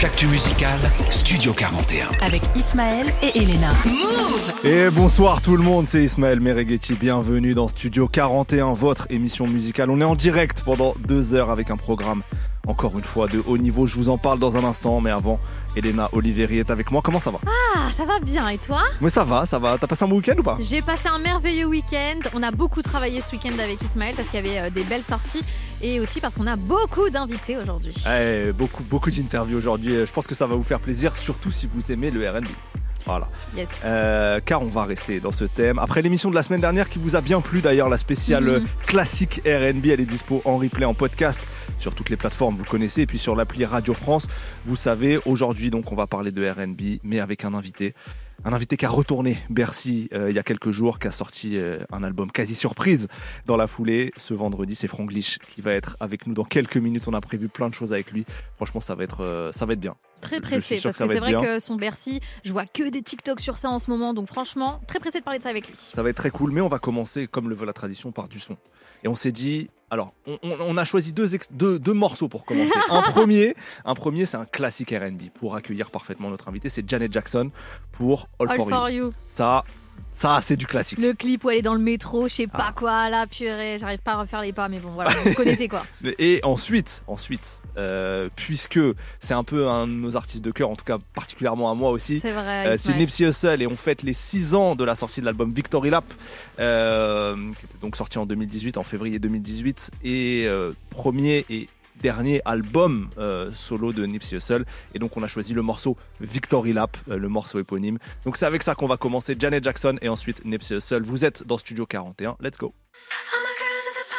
Toute l'actu musicale, Studio 41. avec Ismaël et Elena. Et bonsoir tout le monde, c'est Ismaël Mereghetti. Bienvenue dans Studio 41, votre émission musicale. On est en direct pendant deux heures avec un programme, encore une fois, de haut niveau. Je vous en parle dans un instant, mais avant, Elena Oliveri est avec moi. Comment ça va? Ah, ça va bien et toi? Mais ça va, ça va. T'as passé un bon week-end ou pas? J'ai passé un merveilleux week-end. On a beaucoup travaillé ce week-end avec Ismaël parce qu'il y avait euh, des belles sorties et aussi parce qu'on a beaucoup d'invités aujourd'hui. Eh, Beaucoup, beaucoup d'interviews aujourd'hui. Je pense que ça va vous faire plaisir, surtout si vous aimez le RB. Voilà. Yes. Euh, car on va rester dans ce thème. Après l'émission de la semaine dernière qui vous a bien plu d'ailleurs, la spéciale Mhm. classique RB, elle est dispo en replay, en podcast sur toutes les plateformes, vous connaissez, et puis sur l'appli Radio France. Vous savez, aujourd'hui donc on va parler de RB, mais avec un invité. Un invité qui a retourné Bercy euh, il y a quelques jours, qui a sorti euh, un album quasi surprise dans la foulée. Ce vendredi, c'est Franglish qui va être avec nous dans quelques minutes. On a prévu plein de choses avec lui. Franchement, ça va être, euh, ça va être bien. Très pressé parce que c'est vrai bien. que son Bercy, je vois que des TikTok sur ça en ce moment. Donc franchement, très pressé de parler de ça avec lui. Ça va être très cool, mais on va commencer, comme le veut la tradition, par du son. Et on s'est dit, alors, on, a choisi deux, ex- deux, deux morceaux pour commencer. un premier, un premier, c'est un classique R&B pour accueillir parfaitement notre invité, c'est Janet Jackson pour All, All for, for you. you. Ça, ça, c'est du classique. Le clip où elle est dans le métro, je sais pas Ah. quoi, là, purée, j'arrive pas à refaire les pas, mais bon, voilà, vous connaissez quoi. Et ensuite, ensuite, euh, puisque c'est un peu un de nos artistes de cœur, en tout cas particulièrement à moi aussi. C'est vrai. euh, c'est. Nipsey Hussle et on fête les 6 ans de la sortie de l'album Victory Lap, euh, qui était donc sorti en 2018, en février 2018, et premier et dernier album euh, solo de Nipsey Hussle. Et donc on a choisi le morceau Victory Lap, euh, le morceau éponyme. Donc c'est avec ça qu'on va commencer. Janet Jackson et ensuite Nipsey Hussle. Vous êtes dans Studio 41. Let's go. All my girls at the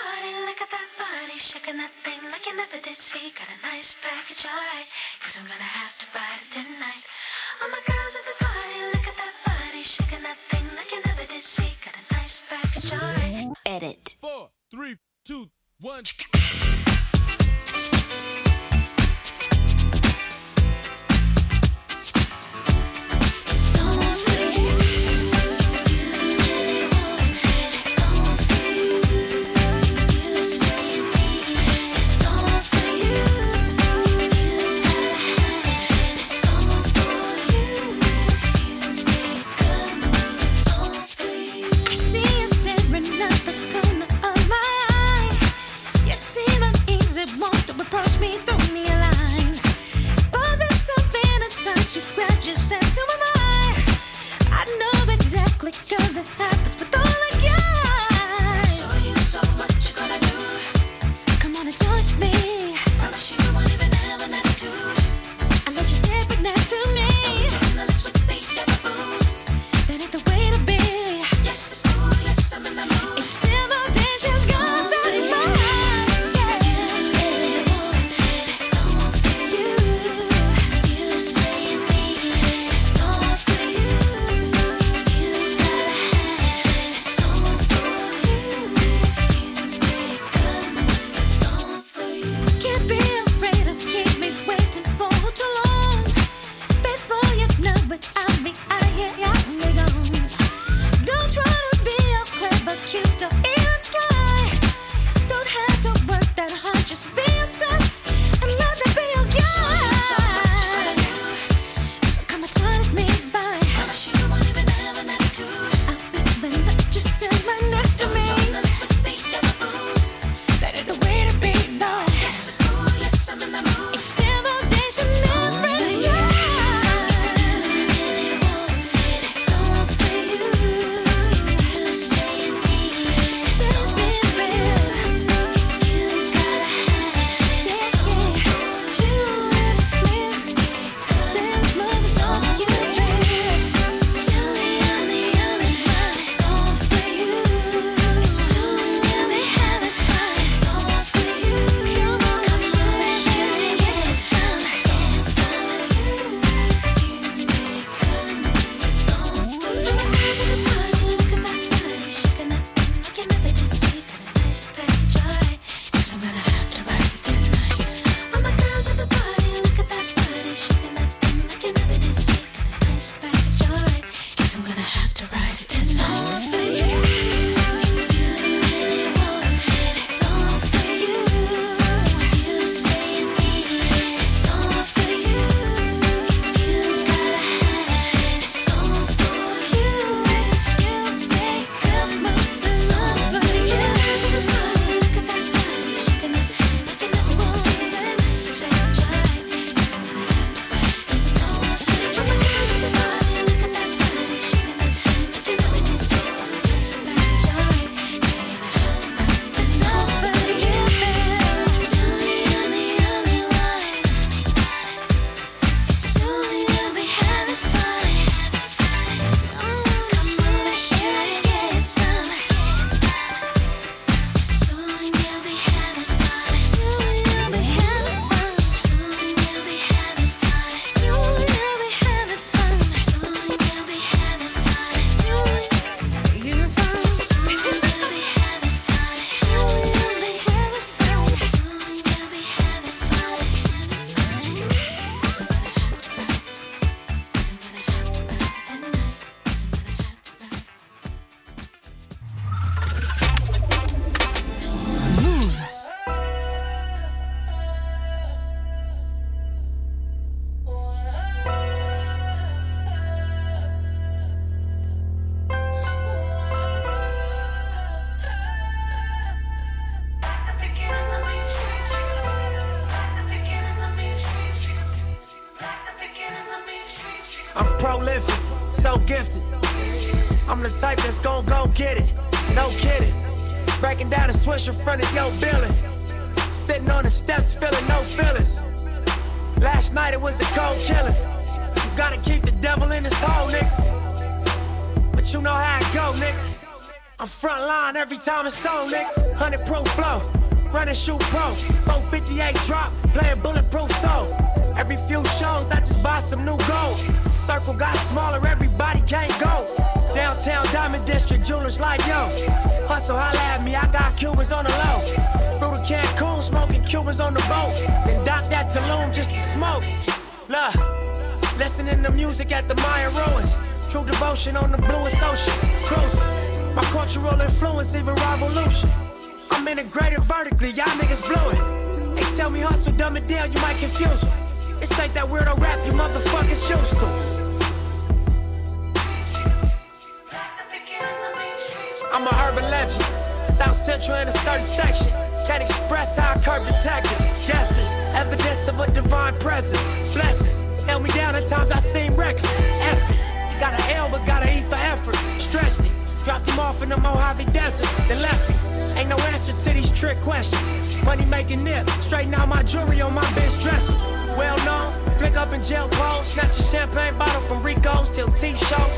seem reckless. Effort, got an L but got an E for effort. Stretched it, dropped him off in the Mojave Desert, then left him. Ain't no answer to these trick questions. Money making nip, straighten out my jewelry on my bitch dresser. Well known, flick up in jail clothes, snatch a champagne bottle from Rico's till T-shows.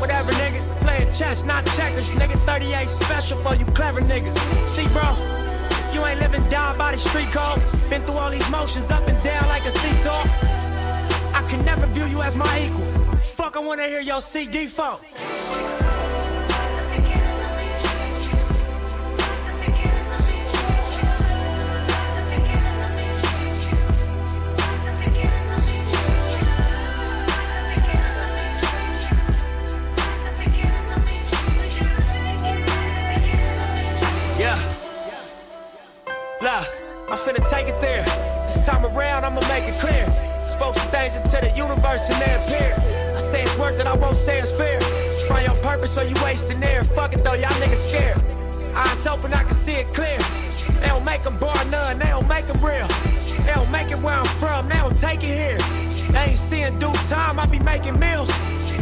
Whatever, nigga. Playing chess, not checkers. Nigga, 38 special for you clever niggas. See, bro, you ain't living down by the street code. Been through all these motions up and down like a seesaw. Can never view you as my equal. Fuck, I wanna hear your CD. Look, I'm finna take it there. This time around, I'ma make it clear. Spoke some things into the universe and they appear. I say it's work that I won't say it's fair. Find your purpose or you wasting air. Fuck it though, y'all niggas scared. Eyes open, I can see it clear. They don't make them bar none, they don't make them real. They don't make it where I'm from, they don't take it here. They ain't seeing due time, I be making meals.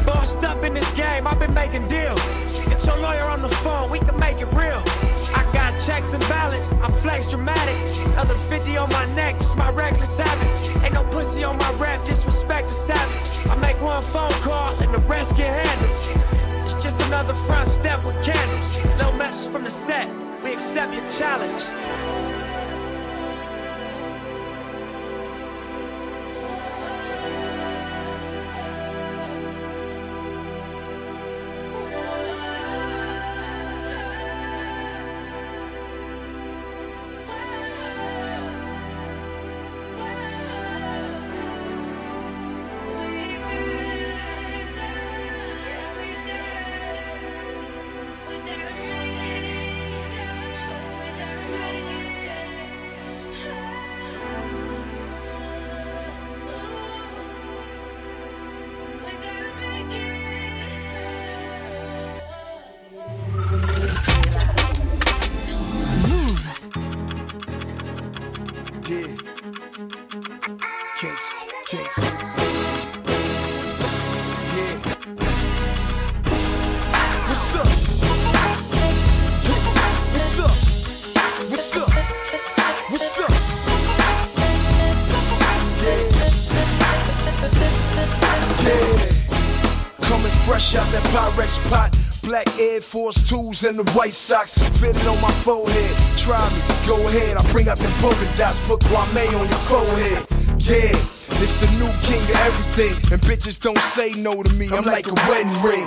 Bossed up in this game, I've been making deals. Get your lawyer on the phone, we can make it real. Checks and balance, I'm flex dramatic. Another 50 on my neck, just my reckless habit. Ain't no pussy on my rap, disrespect the savage. I make one phone call and the rest get handled. It's just another front step with candles. No message from the set, we accept your challenge. Air Force 2s and the White Sox fitted on my forehead. Try me, go ahead. I bring out the polka dots, put Kwame on your forehead. Yeah, it's the new king of everything. And bitches don't say no to me. I'm like a wedding ring.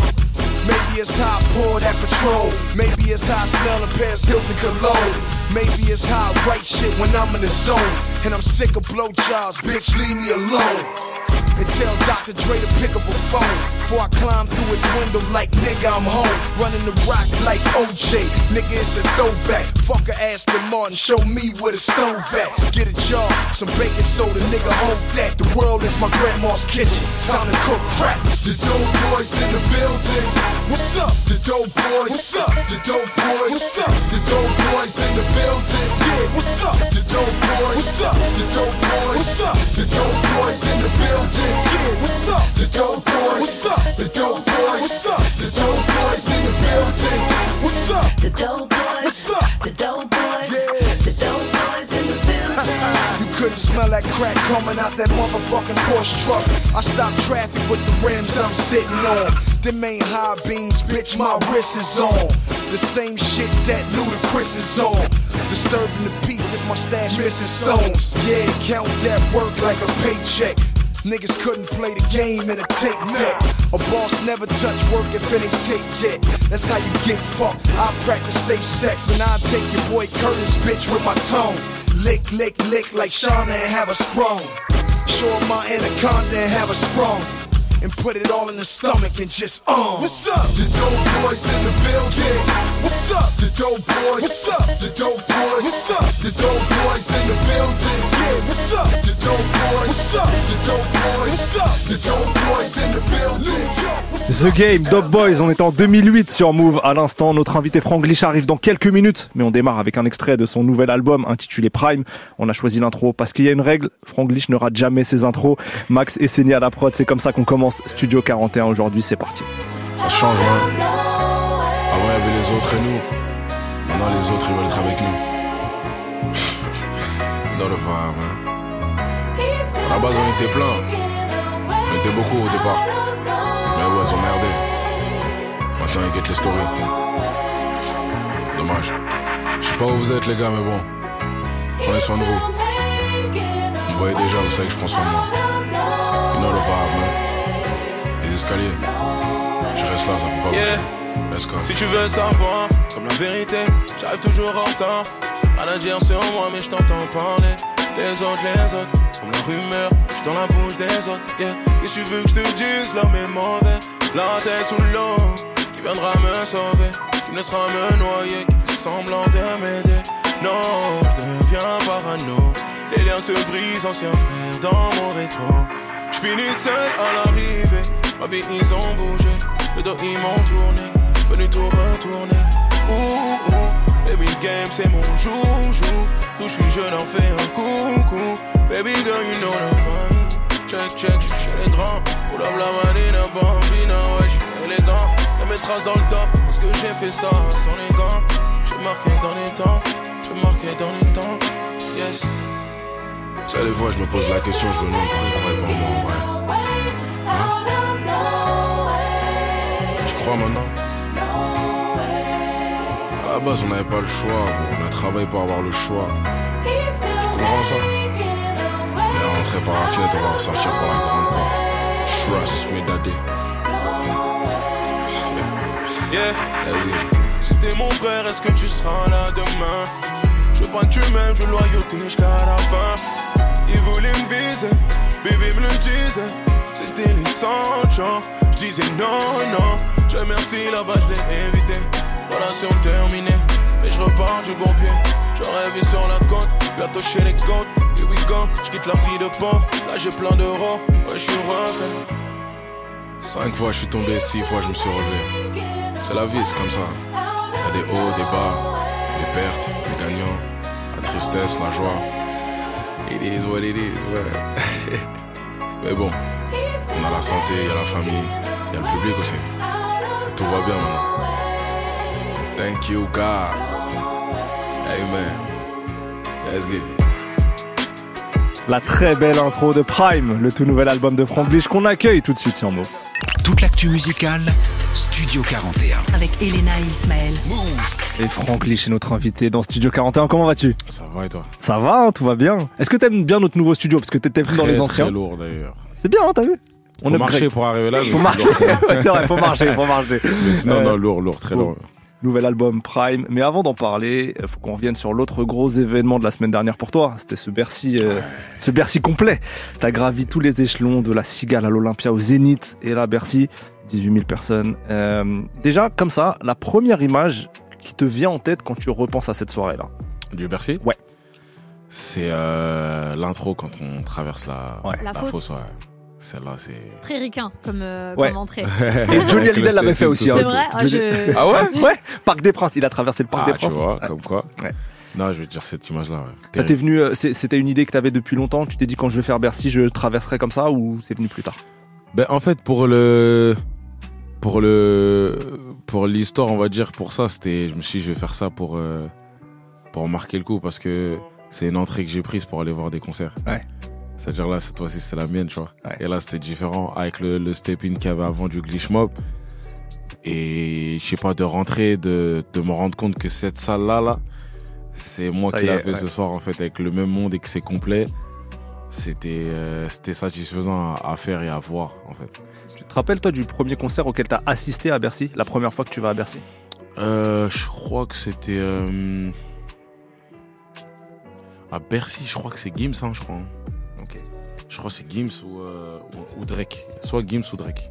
Maybe it's how I pour that patrol. Maybe it's how I smell a Paris Hilton cologne. Maybe it's how I write shit when I'm in the zone. And I'm sick of blowjobs, bitch, leave me alone. And tell Dr. Dre to pick up a phone. Before I climb through his window like nigga I'm home. Running the rock like OJ Nigga it's a throwback. Fuck a Aston Martin Show me where the stove at. Get a jar, some baking soda Nigga hold that. The world is my grandma's kitchen. Time to cook crack The dope boys in the building What's up, the dope boys? What's up, the dope boys? What's up, the dope boys in the building? Yeah, what's up, the dope boys? What's up, the dope boys? What's up, the dope boys in the building? Yeah, what's up, the dope boys? What's up, the dope boys? What's up, the dope boys in the building? What's up, the dope boys? What's up, the dope boys? Yeah that crack coming out that motherfucking Porsche truck. I stop traffic with the rims I'm sitting on. Them ain't high beams, bitch, my wrist is on. The same shit that Ludacris is on. Disturbing the peace if my stash missing stones. Yeah, count that work like a paycheck. Niggas couldn't play the game in a tape deck. A boss never touch work if it ain't tape yet. That's how you get fucked. I practice safe sex and I take your boy Curtis bitch with my tongue. Lick, lick, lick like Shauna and have a sprung. Show my anaconda and have a sprung. And put it all in the stomach and just um. What's up? The dope boys in the building. What's up? The dope boys. What's up? The dope boys. What's up? The dope boys in the building. Yeah, what's up? The dope boys. What's up? The dope boys. What's up? The dope boys in the building. The Game, Dog Boys, on est en 2008 sur Move. À l'instant, notre invité Frank Lich arrive dans quelques minutes, mais on démarre avec un extrait de son nouvel album intitulé Prime. On a choisi l'intro parce qu'il y a une règle, Frank Lich ne rate jamais ses intros. Max et Séni à la prod, c'est comme ça qu'on commence Studio 41 aujourd'hui, c'est parti. Ça change. Avant, il y avait les autres et nous. Maintenant, les autres, ils veulent être avec nous. Dans le vibe, man. À la base, on était plein. On était beaucoup au départ. Mais ouais, ils ont merdé. Maintenant, ils guettent les stories. Dommage. Je sais pas où vous êtes, les gars, mais bon. Prenez soin de vous. Vous voyez déjà, vous savez que je prends soin de moi. You know the vibe. Les escaliers. Je reste là, ça peut pas Yeah. bouger. Let's go. Si tu veux savoir, comme la vérité, j'arrive toujours en retard. Rien à dire sur moi, mais je t'entends parler. Les autres, les autres, comme la rumeur, j'suis dans la bouche des autres. Yeah. Et tu veux que je te dise, l'homme est mauvais. La tête sous l'eau, qui viendra me sauver, qui me laissera me noyer, qui fait semblant de m'aider. Non, je deviens parano. Les liens se brisent, ancien frère dans mon rétro. Je finis seul à l'arrivée, ma vie ils ont bougé, le dos ils m'ont tourné, venu tout retourner. Ouh, ouh, baby game c'est mon joujou, tout je suis jeune en fait un coucou. Baby girl you know the vibe, check check, je suis chez les grands, pour la blamadina, bambina, ouais je suis élégant. Y'a mes traces dans le top, parce que j'ai fait ça sans les gants. J'suis marqué dans les temps, j'suis marqué dans les temps, yes. Ça, des fois, je me pose la question, je me demande pourquoi ils croient en moi. Hein? Crois maintenant À la base, on n'avait pas le choix, on a travaillé pour avoir le choix. Tu comprends ça? On est rentré par la fenêtre, on va ressortir par la grande porte. Trust me, daddy. Yeah. Si t'es mon frère, est-ce que tu seras là demain? Je veux pas que tu m'aimes, je veux loyauté jusqu'à la fin. Ils voulaient me viser, bébé me le disait. C'était les 100 ans. Je disais non, non. Je merci là-bas, je l'ai évité. Relation terminée, mais je repars du bon pied. J'aurais vu sur la côte, bientôt chez les côtes. Here we go, je quitte la vie de pauvre. Là j'ai plein d'euros, ouais, je suis refait. Cinq fois, je suis tombé, six fois, je me suis relevé. C'est la vie, c'est comme ça. Il y a des hauts, des bas, des pertes, des gagnants, la tristesse, la joie. It is what it is, ouais. Mais bon, on a la santé, il y a la famille, il y a le public aussi. Et tout va bien maintenant. Thank you, God. Amen. Let's get it. La très belle intro de Prime, le tout nouvel album de Frank Lich qu'on accueille tout de suite sur Move. Toute l'actu musicale, Studio 41. Avec Elena et Ismaël. Et Frank Lich est notre invité dans Studio 41, comment vas-tu? Ça va et toi? Ça va, hein, tout va bien. Est-ce que t'aimes bien notre nouveau studio? Parce que t'étais venu dans les anciens. Très lourd d'ailleurs. C'est bien, hein, t'as vu? Faut aime marcher pour arriver là. Faut marcher, c'est vrai, faut marcher, faut marcher. Mais sinon, Euh, non, lourd, lourd, très faut- lourd. Nouvel album Prime. Mais avant d'en parler, il faut qu'on revienne sur l'autre gros événement de la semaine dernière pour toi. C'était ce Bercy, euh, ce Bercy complet. T'as gravi tous les échelons de la Cigale à l'Olympia au Zénith et là Bercy, 18 000 personnes. Euh, déjà, comme ça, la première image qui te vient en tête quand tu repenses à cette soirée-là. Du Bercy? Ouais. C'est euh, l'intro quand on traverse la, Ouais. La fosse. ouais. Celle-là, c'est. Très ricain comme, euh, Ouais. comme entrée. Et Johnny Hallyday l'avait fait aussi. hein. C'est ça. vrai ah, Johnny- je... Ah ouais Ouais, Parc des Princes. Il a traversé le Parc Ah, des tu Princes. vois, comme quoi. Ouais. Non, je vais te dire cette image-là. Ouais. Ça t'est Terrible. venu, euh, c'est- c'était une idée que t'avais depuis longtemps. Tu t'es dit quand je vais faire Bercy, je traverserai comme ça ou c'est venu plus tard? Ben, en fait, pour le. Pour le. Pour l'histoire, on va dire, pour ça, c'était. Je me suis dit, je vais faire ça pour. euh, pour marquer le coup. Parce que. c'est une entrée que j'ai prise pour aller voir des concerts. Ouais. C'est-à-dire là, cette fois-ci, c'est la mienne, tu vois. Ouais. Et là, c'était différent avec le, le step-in qu'il y avait avant du Glitch Mob. Et je sais pas, de rentrer, de, de me rendre compte que cette salle-là, là, c'est moi Ça qui est, fait ouais. ce soir, en fait, avec le même monde et que c'est complet. C'était euh, c'était satisfaisant à, à faire et à voir, en fait. Tu te rappelles, toi, du premier concert auquel tu as assisté à Bercy La première fois que tu vas à Bercy? Euh, je crois que c'était. euh, à Bercy, je crois que c'est Gims, hein, je crois. Je crois que c'est Gims ou, euh, ou, ou Drake. Soit Gims ou Drake.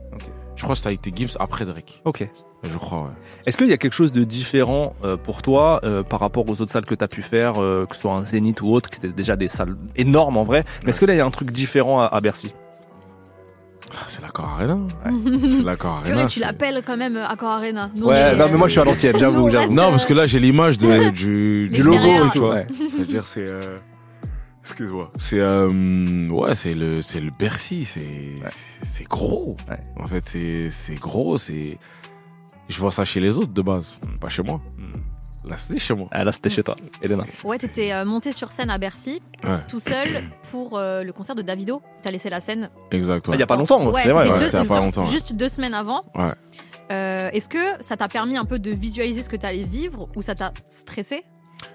Je crois que ça a été Gims après Drake. Ok. Je crois, ouais. Est-ce qu'il y a quelque chose de différent euh, pour toi euh, par rapport aux autres salles que tu as pu faire, euh, que ce soit un Zénith ou autre, qui étaient déjà des salles énormes en vrai? Mais est-ce que là, il y a un truc différent à, à Bercy? Ah, c'est l'accord Arena. C'est l'accord Arena. tu c'est- l'appelles quand même Accor Arena. Ouais, non, mais moi, je suis à l'ancienne, j'avoue, Non, parce que là, j'ai l'image du, logo et tout. Ouais. C'est-à-dire, c'est. Excuse-moi. C'est. euh, Ouais, c'est le, c'est le Bercy. C'est c'est gros. Ouais. En fait, c'est c'est gros. C'est. Je vois ça chez les autres de base, pas chez moi. Là, c'était chez moi. Ah, là, c'était chez toi, Elena. Ouais, t'étais euh, monté sur scène à Bercy, Ouais, tout seul, pour euh, le concert de Davido. T'as laissé la scène. exact. Ah, ouais. Il y a pas longtemps, Ouais, c'est vrai. c'était ouais, pas longtemps. Juste deux semaines avant. Ouais. Euh, Est-ce que ça t'a permis un peu de visualiser ce que t'allais vivre ou ça t'a stressé?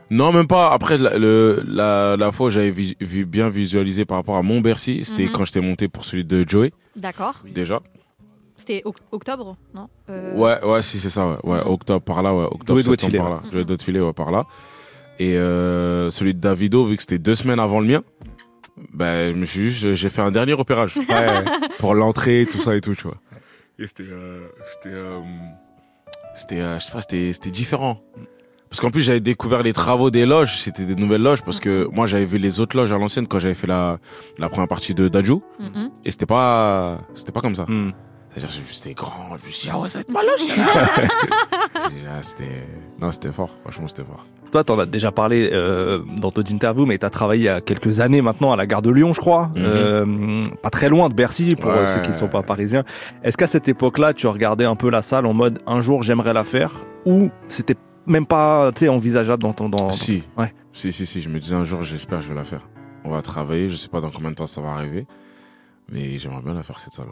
Non, même pas. Après, la, le, la, la fois où j'avais vu- bien visualisé par rapport à mon Bercy, c'était Mhm. quand j'étais monté pour celui de Joey, D'accord. déjà. C'était oc- octobre, non Euh, Ouais, ouais, si, c'est ça, ouais. ouais. Mhm. Octobre par là, ouais. Octobre, Joey filer, par là. Joey doit te filer, ouais, par là. Et euh, celui de Davido, vu que c'était deux semaines avant le mien, ben, je me suis juste, j'ai fait un dernier repérage. Ouais, pour l'entrée, tout ça et tout, tu vois. Et c'était, euh, c'était, euh, c'était, euh, je sais pas, c'était, c'était différent. Parce qu'en plus, j'avais découvert les travaux des loges, c'était des nouvelles loges, parce que moi, j'avais vu les autres loges à l'ancienne quand j'avais fait la, la première partie de Daju, mhm. et c'était pas, c'était pas comme ça. Hmm. C'est-à-dire, j'ai vu, c'était grand. Je me suis dit, ah ouais, ça va être ma loge. J'ai ah, c'était, non, c'était fort. Franchement, c'était fort. Toi, t'en as déjà parlé euh, dans d'autres interviews, mais t'as travaillé il y a quelques années maintenant à la gare de Lyon, je crois. Mhm. Euh, pas très loin de Bercy, pour euh, Ouais. ceux qui ne sont pas parisiens. Est-ce qu'à cette époque-là, tu regardais un peu la salle en mode un jour j'aimerais la faire? Ou c'était même pas tu sais, envisageable dans ton. Dans, dans- Si. Ouais. Si, si, si. Je me disais un jour, j'espère que je vais la faire. On va travailler. Je sais pas dans combien de temps ça va arriver. Mais j'aimerais bien la faire, cette salle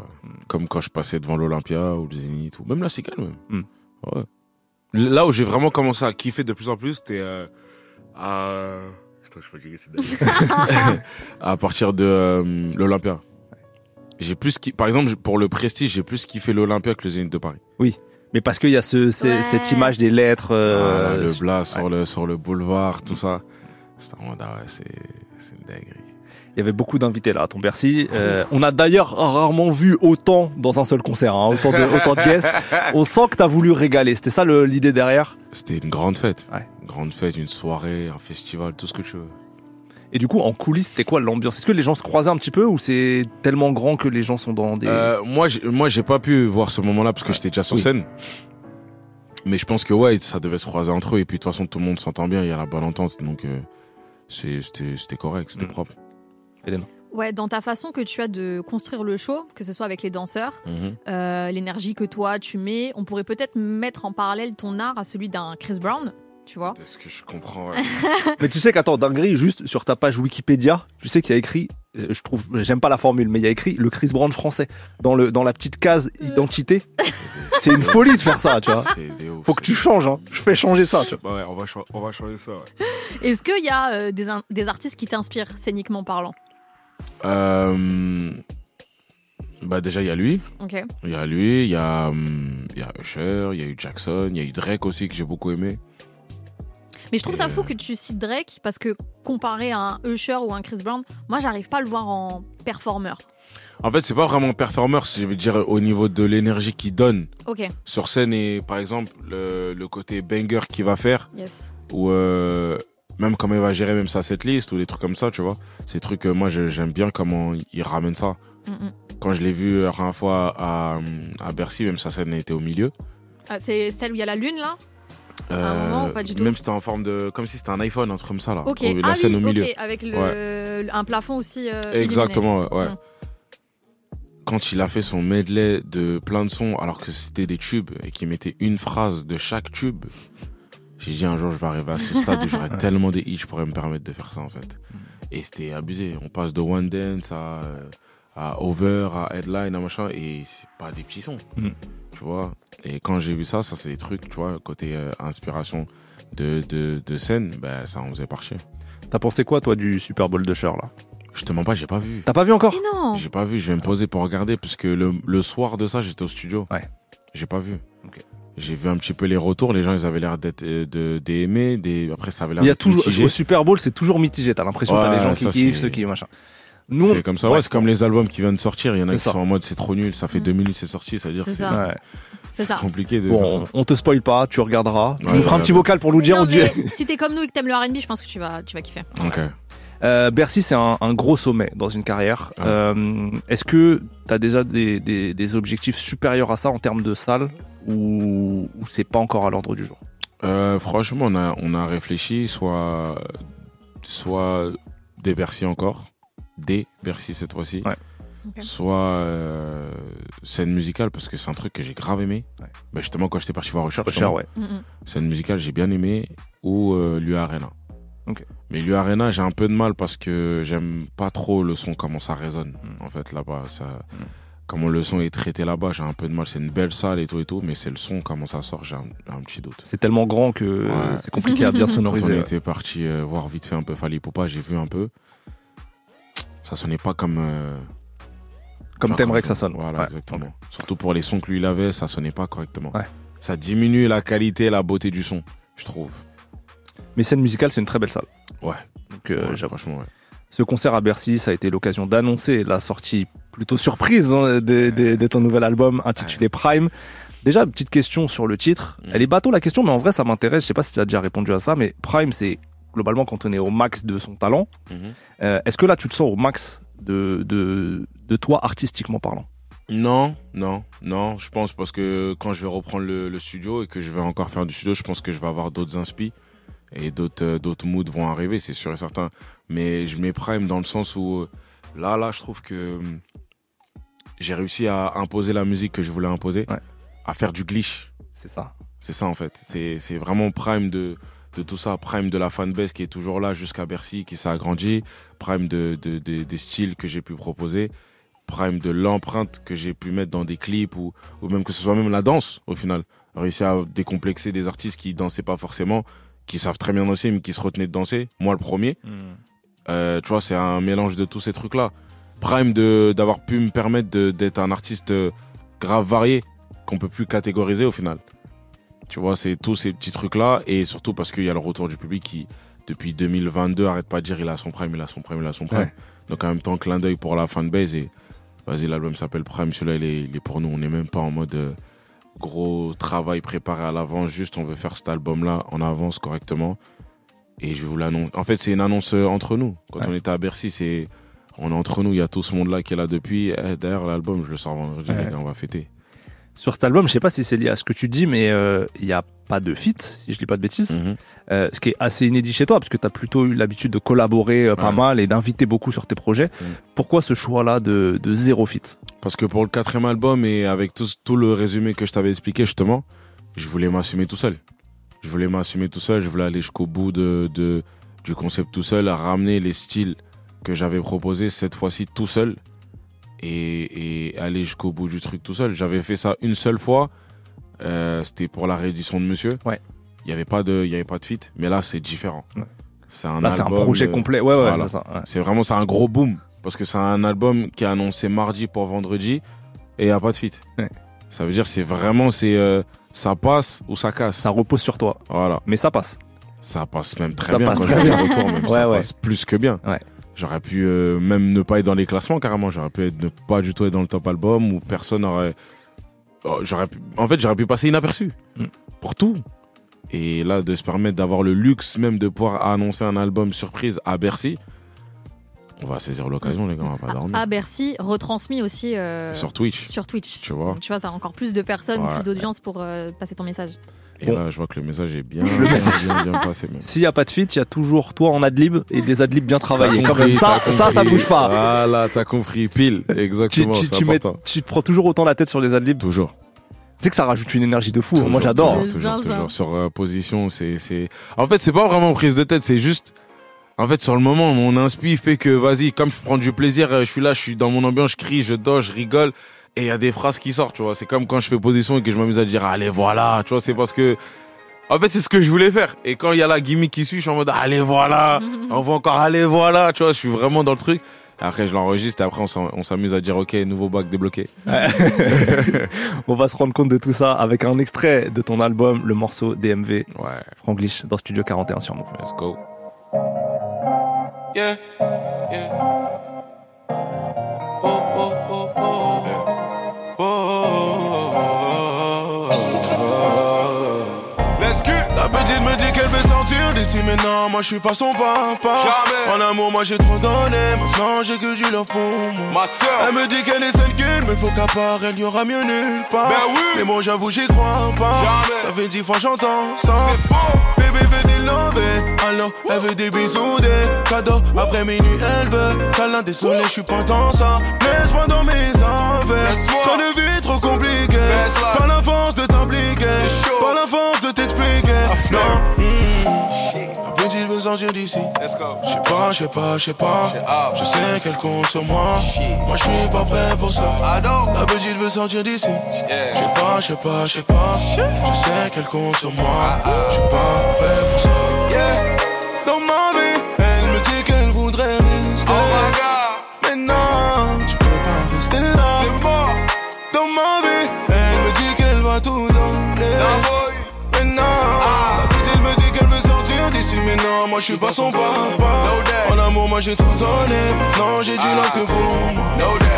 Comme quand je passais devant l'Olympia ou le Zénith ou même même. Hmm. Ouais. Là où j'ai vraiment commencé à kiffer de plus en plus, c'était euh, à. Je c'est À partir de euh, l'Olympia. J'ai plus ki- Par exemple, pour le prestige, j'ai plus kiffé l'Olympia que le Zénith de Paris. Mais parce qu'il y a ce, c'est- Ouais. cette image des lettres. euh, Ah, le sur- blas sur, le, sur le boulevard, tout ça. C'était en mode, ah ouais, c'est c'est une dinguerie. Il y avait beaucoup d'invités là à ton Bercy. Euh, on a d'ailleurs rarement vu autant dans un seul concert, hein, autant, de, autant de guests. On sent que tu as voulu régaler. C'était ça le- l'idée derrière? C'était une grande fête. Ouais. Une grande fête, une soirée, un festival, tout ce que tu veux. Et du coup, en coulisses, c'était quoi l'ambiance? Est-ce que les gens se croisaient un petit peu ou c'est tellement grand que les gens sont dans des. Euh, moi, moi, j'ai pas pu voir ce moment-là parce que Ouais. j'étais déjà sur Oui. scène. Mais je pense que ouais, ça devait se croiser entre eux. Et puis de toute façon, tout le monde s'entend bien. Il y a la bonne entente, donc euh, c'était correct, c'était Mm. propre. Ouais, dans ta façon que tu as de construire le show, que ce soit avec les danseurs, Mhm. euh, l'énergie que toi tu mets, on pourrait peut-être mettre en parallèle ton art à celui d'un Chris Brown, tu vois. C'est ce que je comprends. ouais. Mais tu sais qu'attends, dinguerie, juste sur ta page Wikipédia, tu sais qu'il y a écrit, euh, je trouve, j'aime pas la formule, mais il y a écrit le Chris Brown français dans le dans la petite case identité. C'est une folie de faire ça, tu vois. Ouf, Faut que tu changes, hein. Je fais changer ça, tu vois. Bah ouais, on va, cha- on va changer ça. ouais. Est-ce qu'il y a euh, des, des artistes qui t'inspirent scéniquement parlant? Euh, bah déjà, il y a lui. Ok. Il y a lui, il y a, hum, il y a Usher, il y a eu Jackson, il y a eu Drake aussi que j'ai beaucoup aimé. Mais je trouve ça fou euh, que tu cites Drake parce que comparé à un Usher ou un Chris Brown, moi j'arrive pas à le voir en performeur. En fait, c'est pas vraiment performeur, je veux dire au niveau de l'énergie qu'il donne sur scène et par exemple le, le côté banger qu'il va faire yes. ou euh, même comment il va gérer même sa setlist ou des trucs comme ça, tu vois. Des trucs que moi j'aime bien comment il ramène ça. Mm. Quand je l'ai vu la dernière fois à, à Bercy, même sa scène était au milieu. Ah, c'est celle où il y a la lune là? Euh, moment ou pas du tout Même c'était en forme de. Comme si c'était un iPhone, un truc comme ça là. Ok, la ah scène oui, au milieu. avec le, un plafond aussi. euh, illuminé. Exactement, ouais. ouais. Mm. Quand il a fait son medley de plein de sons, alors que c'était des tubes et qu'il mettait une phrase de chaque tube, J'ai dit un jour, je vais arriver à ce stade où j'aurai tellement des hits, je pourrais me permettre de faire ça, en fait. Et c'était abusé. On passe de One Dance à, euh, à Over, à Headline, à machin, et c'est pas des petits sons. Mm. Tu vois Et quand j'ai vu ça, ça, c'est des trucs, tu vois, côté euh, inspiration de, de, de scène, ben, ça en faisait partie. T'as pensé quoi, toi, du Super Bowl de Cher, là? Je te mens pas, j'ai pas vu. T'as pas vu encore? Mais non J'ai pas vu, je vais me poser pour regarder parce que le, le soir de ça, j'étais au studio. Ouais. J'ai pas vu. Ok. J'ai vu un petit peu les retours, les gens ils avaient l'air d'être euh, de d'aimer, des après ça avait l'air Il y a d'être toujours, mitigé. au Super Bowl, c'est toujours mitigé. T'as l'impression que t'as Ouais, les gens qui kiffent, ceux qui machin. Nous, on- C'est comme ça, ouais, c'est comme les albums qui viennent de sortir, il y en a qui ça. sont en mode c'est trop nul, ça fait Mm. deux minutes c'est sorti, c'est à dire C'est c'est ça. Ouais. C'est ça. compliqué de Bon, faire on, te spoil pas, tu regarderas. tu nous feras un petit vocal pour nous dire Non, on dit. si t'es comme nous et que t'aimes le R&B, je pense que tu vas, tu vas kiffer. Ok. Euh, Bercy, c'est un, un gros sommet dans une carrière. Euh, Est-ce que tu as déjà des, des- des objectifs supérieurs à ça en termes de salle ou, ou c'est pas encore à l'ordre du jour? Euh, franchement, on a, on a réfléchi, soit, soit des Bercy encore, des Bercy cette fois-ci, Ouais. Soit euh, scène musicale, parce que c'est un truc que j'ai grave aimé. Ouais. Bah, justement, quand j'étais parti voir ouais. Mm, mm. scène musicale, j'ai bien aimé, ou euh, Arena. Ok. Mais l'U Arena, j'ai un peu de mal parce que j'aime pas trop le son, comment ça résonne, Mm. en fait, là-bas. Ça, Comment le son est traité là-bas, j'ai un peu de mal. C'est une belle salle et tout et tout, mais c'est le son, comment ça sort, j'ai un, un petit doute. C'est tellement grand que Ouais. c'est compliqué à bien Quand on sonoriser. était parti euh, voir vite fait un peu Fali Poupa, j'ai vu un peu. Ça sonnait pas comme. euh, Comme t'aimerais que ça sonne. Voilà, Ouais. exactement. Surtout pour les sons que lui il avait, ça sonnait pas correctement. Ouais. Ça diminue la qualité, la beauté du son, je trouve. Mais scène musicale, c'est une très belle salle. Ouais. Donc, euh, Ouais, franchement, ouais. Ce concert à Bercy, ça a été l'occasion d'annoncer la sortie plutôt surprise hein, de, de- de ton nouvel album intitulé Prime. Déjà, petite question sur le titre. Mm. Elle est bateau la question, mais en vrai, ça m'intéresse. Je sais pas si tu as déjà répondu à ça, mais Prime, c'est globalement quand on est au max de son talent. Mhm. Euh, Est-ce que là, tu te sens au max de, de, de toi artistiquement parlant? Non, non, non. Je pense parce que quand je vais reprendre le, le studio et que je vais encore faire du studio, je pense que je vais avoir d'autres inspi et d'autres euh, d'autres moods vont arriver, c'est sûr et certain. Mais je mets prime dans le sens où euh, là, là, je trouve que j'ai réussi à imposer la musique que je voulais imposer, Ouais. à faire du glitch. C'est ça. C'est ça en fait. C'est vraiment prime de, de tout ça. Prime de la fanbase qui est toujours là jusqu'à Bercy, qui s'est agrandi. Prime de, de- de- des styles que j'ai pu proposer. Prime de l'empreinte que j'ai pu mettre dans des clips ou, ou même que ce soit même la danse au final. Réussir à décomplexer des artistes qui dansaient pas forcément, qui savent très bien danser mais qui se retenaient de danser. Moi le premier. Euh, tu vois, c'est un mélange de tous ces trucs-là. Prime de d'avoir pu me permettre de- d'être un artiste euh, grave varié qu'on peut plus catégoriser au final. Tu vois, c'est tous ces petits trucs-là et surtout parce qu'il y a le retour du public qui, depuis 2022, arrête pas de dire il a son prime, il a son prime, il a son prime. Ouais. Donc en même temps, clin d'œil pour la fanbase et vas-y, l'album s'appelle Prime, celui-là il est, il est pour nous. On n'est même pas en mode euh, gros travail préparé à l'avance, juste on veut faire cet album-là en avance correctement. Et je vous l'annoncer. En fait, c'est une annonce euh, entre nous. Quand Ouais. on était à Bercy, c'est on est entre nous. Il y a tout ce monde-là qui est là depuis. Eh, D'ailleurs, l'album, je le sors vendredi, Ouais. les gars, on va fêter. Sur cet album, je sais pas si c'est lié à ce que tu dis, mais euh, il n'y a pas de feat, si je dis pas de bêtises. Mhm. Euh, ce qui est assez inédit chez toi, parce que tu as plutôt eu l'habitude de collaborer euh, pas Ouais. mal et d'inviter beaucoup sur tes projets. Mhm. Pourquoi ce choix-là de, de zéro feat? Parce que pour le quatrième album et avec tout, tout le résumé que je t'avais expliqué justement, je voulais m'assumer tout seul. Je voulais m'assumer tout seul, je voulais aller jusqu'au bout de, de- du concept tout seul, à ramener les styles que j'avais proposés cette fois-ci tout seul et, et aller jusqu'au bout du truc tout seul. J'avais fait ça une seule fois, euh, c'était pour la réédition de Monsieur. Ouais. Il n'y avait pas de, il y avait pas de feat, mais là c'est différent. Ouais. C'est un Là, c'est un album, projet euh, complet. Ouais, ouais, voilà. c'est ouais. vraiment c'est un gros boom parce que c'est un album qui est annoncé mardi pour vendredi et il n'y a pas de feat. Ouais. Ça veut dire c'est vraiment c'est euh, ça passe ou ça casse. Ça repose sur toi. Voilà, Mais ça passe. ça passe même très Ça bien passe quand très bien. retour même Ouais, ça passe plus que bien. Ouais. J'aurais pu euh, même ne pas être dans les classements carrément, j'aurais pu être- ne pas du tout être dans le top album ou personne aurait Oh, j'aurais pu... en fait j'aurais pu passer inaperçu Mm. pour tout. Et là de se permettre d'avoir le luxe même de pouvoir annoncer un album surprise à Bercy. On va saisir l'occasion les gars, on va pas dormir. À Bercy, retransmis aussi euh, sur Twitch, sur Twitch. tu vois. Donc, tu vois, t'as encore plus de personnes, Ouais. plus d'audience pour euh, passer ton message. Et Bon. là, je vois que le message est bien, bien, bien, bien passé. S'il n'y a pas de feat, il y a toujours toi en adlib et des adlibs bien travaillés. Compris, ça, ça, ça bouge pas. Voilà, t'as compris, pile, exactement, tu, mets- tu te prends toujours autant la tête sur les adlibs. Toujours. Tu sais que ça rajoute une énergie de fou. Toujours, Moi, j'adore. Toujours, toujours, toujours. Sur euh, position, c'est, c'est. En fait, c'est pas vraiment prise de tête, c'est juste. En fait, sur le moment, mon inspi fait que, vas-y, comme je prends du plaisir, euh, je suis là, je suis dans mon ambiance, je crie, je dors, je rigole, et il y a des phrases qui sortent, tu vois. C'est comme quand je fais position et que je m'amuse à dire, allez, voilà, tu vois, c'est parce que. En fait, c'est ce que je voulais faire. Et quand il y a la gimmick qui suit, je suis en mode, allez, voilà, on va encore aller, voilà, tu vois, je suis vraiment dans le truc. Après, je l'enregistre et après, on s'amuse à dire, ok, nouveau bac débloqué. On va se rendre compte de tout ça avec un extrait de ton album, le morceau DMV, Ouais, Franglish, dans Studio 41 sur Move. let's go. Yeah, yeah. Oh, oh, oh. Oh, mais non, moi je suis pas son papa. Jamais. En amour, moi j'ai trop donné, maintenant j'ai que du love pour moi. Ma soeur. Elle me dit qu'elle est celle qu'elle, mais faut qu'à part elle y aura mieux nulle part. Ben oui. Mais bon, j'avoue, j'y crois pas. Jamais. Ça fait dix fois j'entends ça. C'est faux. Bébé veut des lovés, alors elle veut des bisous, des cadeaux. Après minuit, elle veut câlin. Désolé, je suis pas dans ça. Laisse-moi dans mes affaires. Trop de vie, trop compliqué. Pas la force de t'impliquer. Pas la force de t'expliquer. Non. hmm. La petite veut sortir d'ici. Je sais pas, je sais pas, je sais pas. Je sais qu'elle compte sur moi. Moi, je suis pas prêt pour ça. La petite veut sortir d'ici. Je sais pas, je sais pas, je sais pas. Je sais qu'elle compte sur moi. Je suis pas prêt pour ça. D'ici. Mais non, moi je suis pas son papa. En amour, moi j'ai tout donné. Maintenant j'ai du love que pour moi.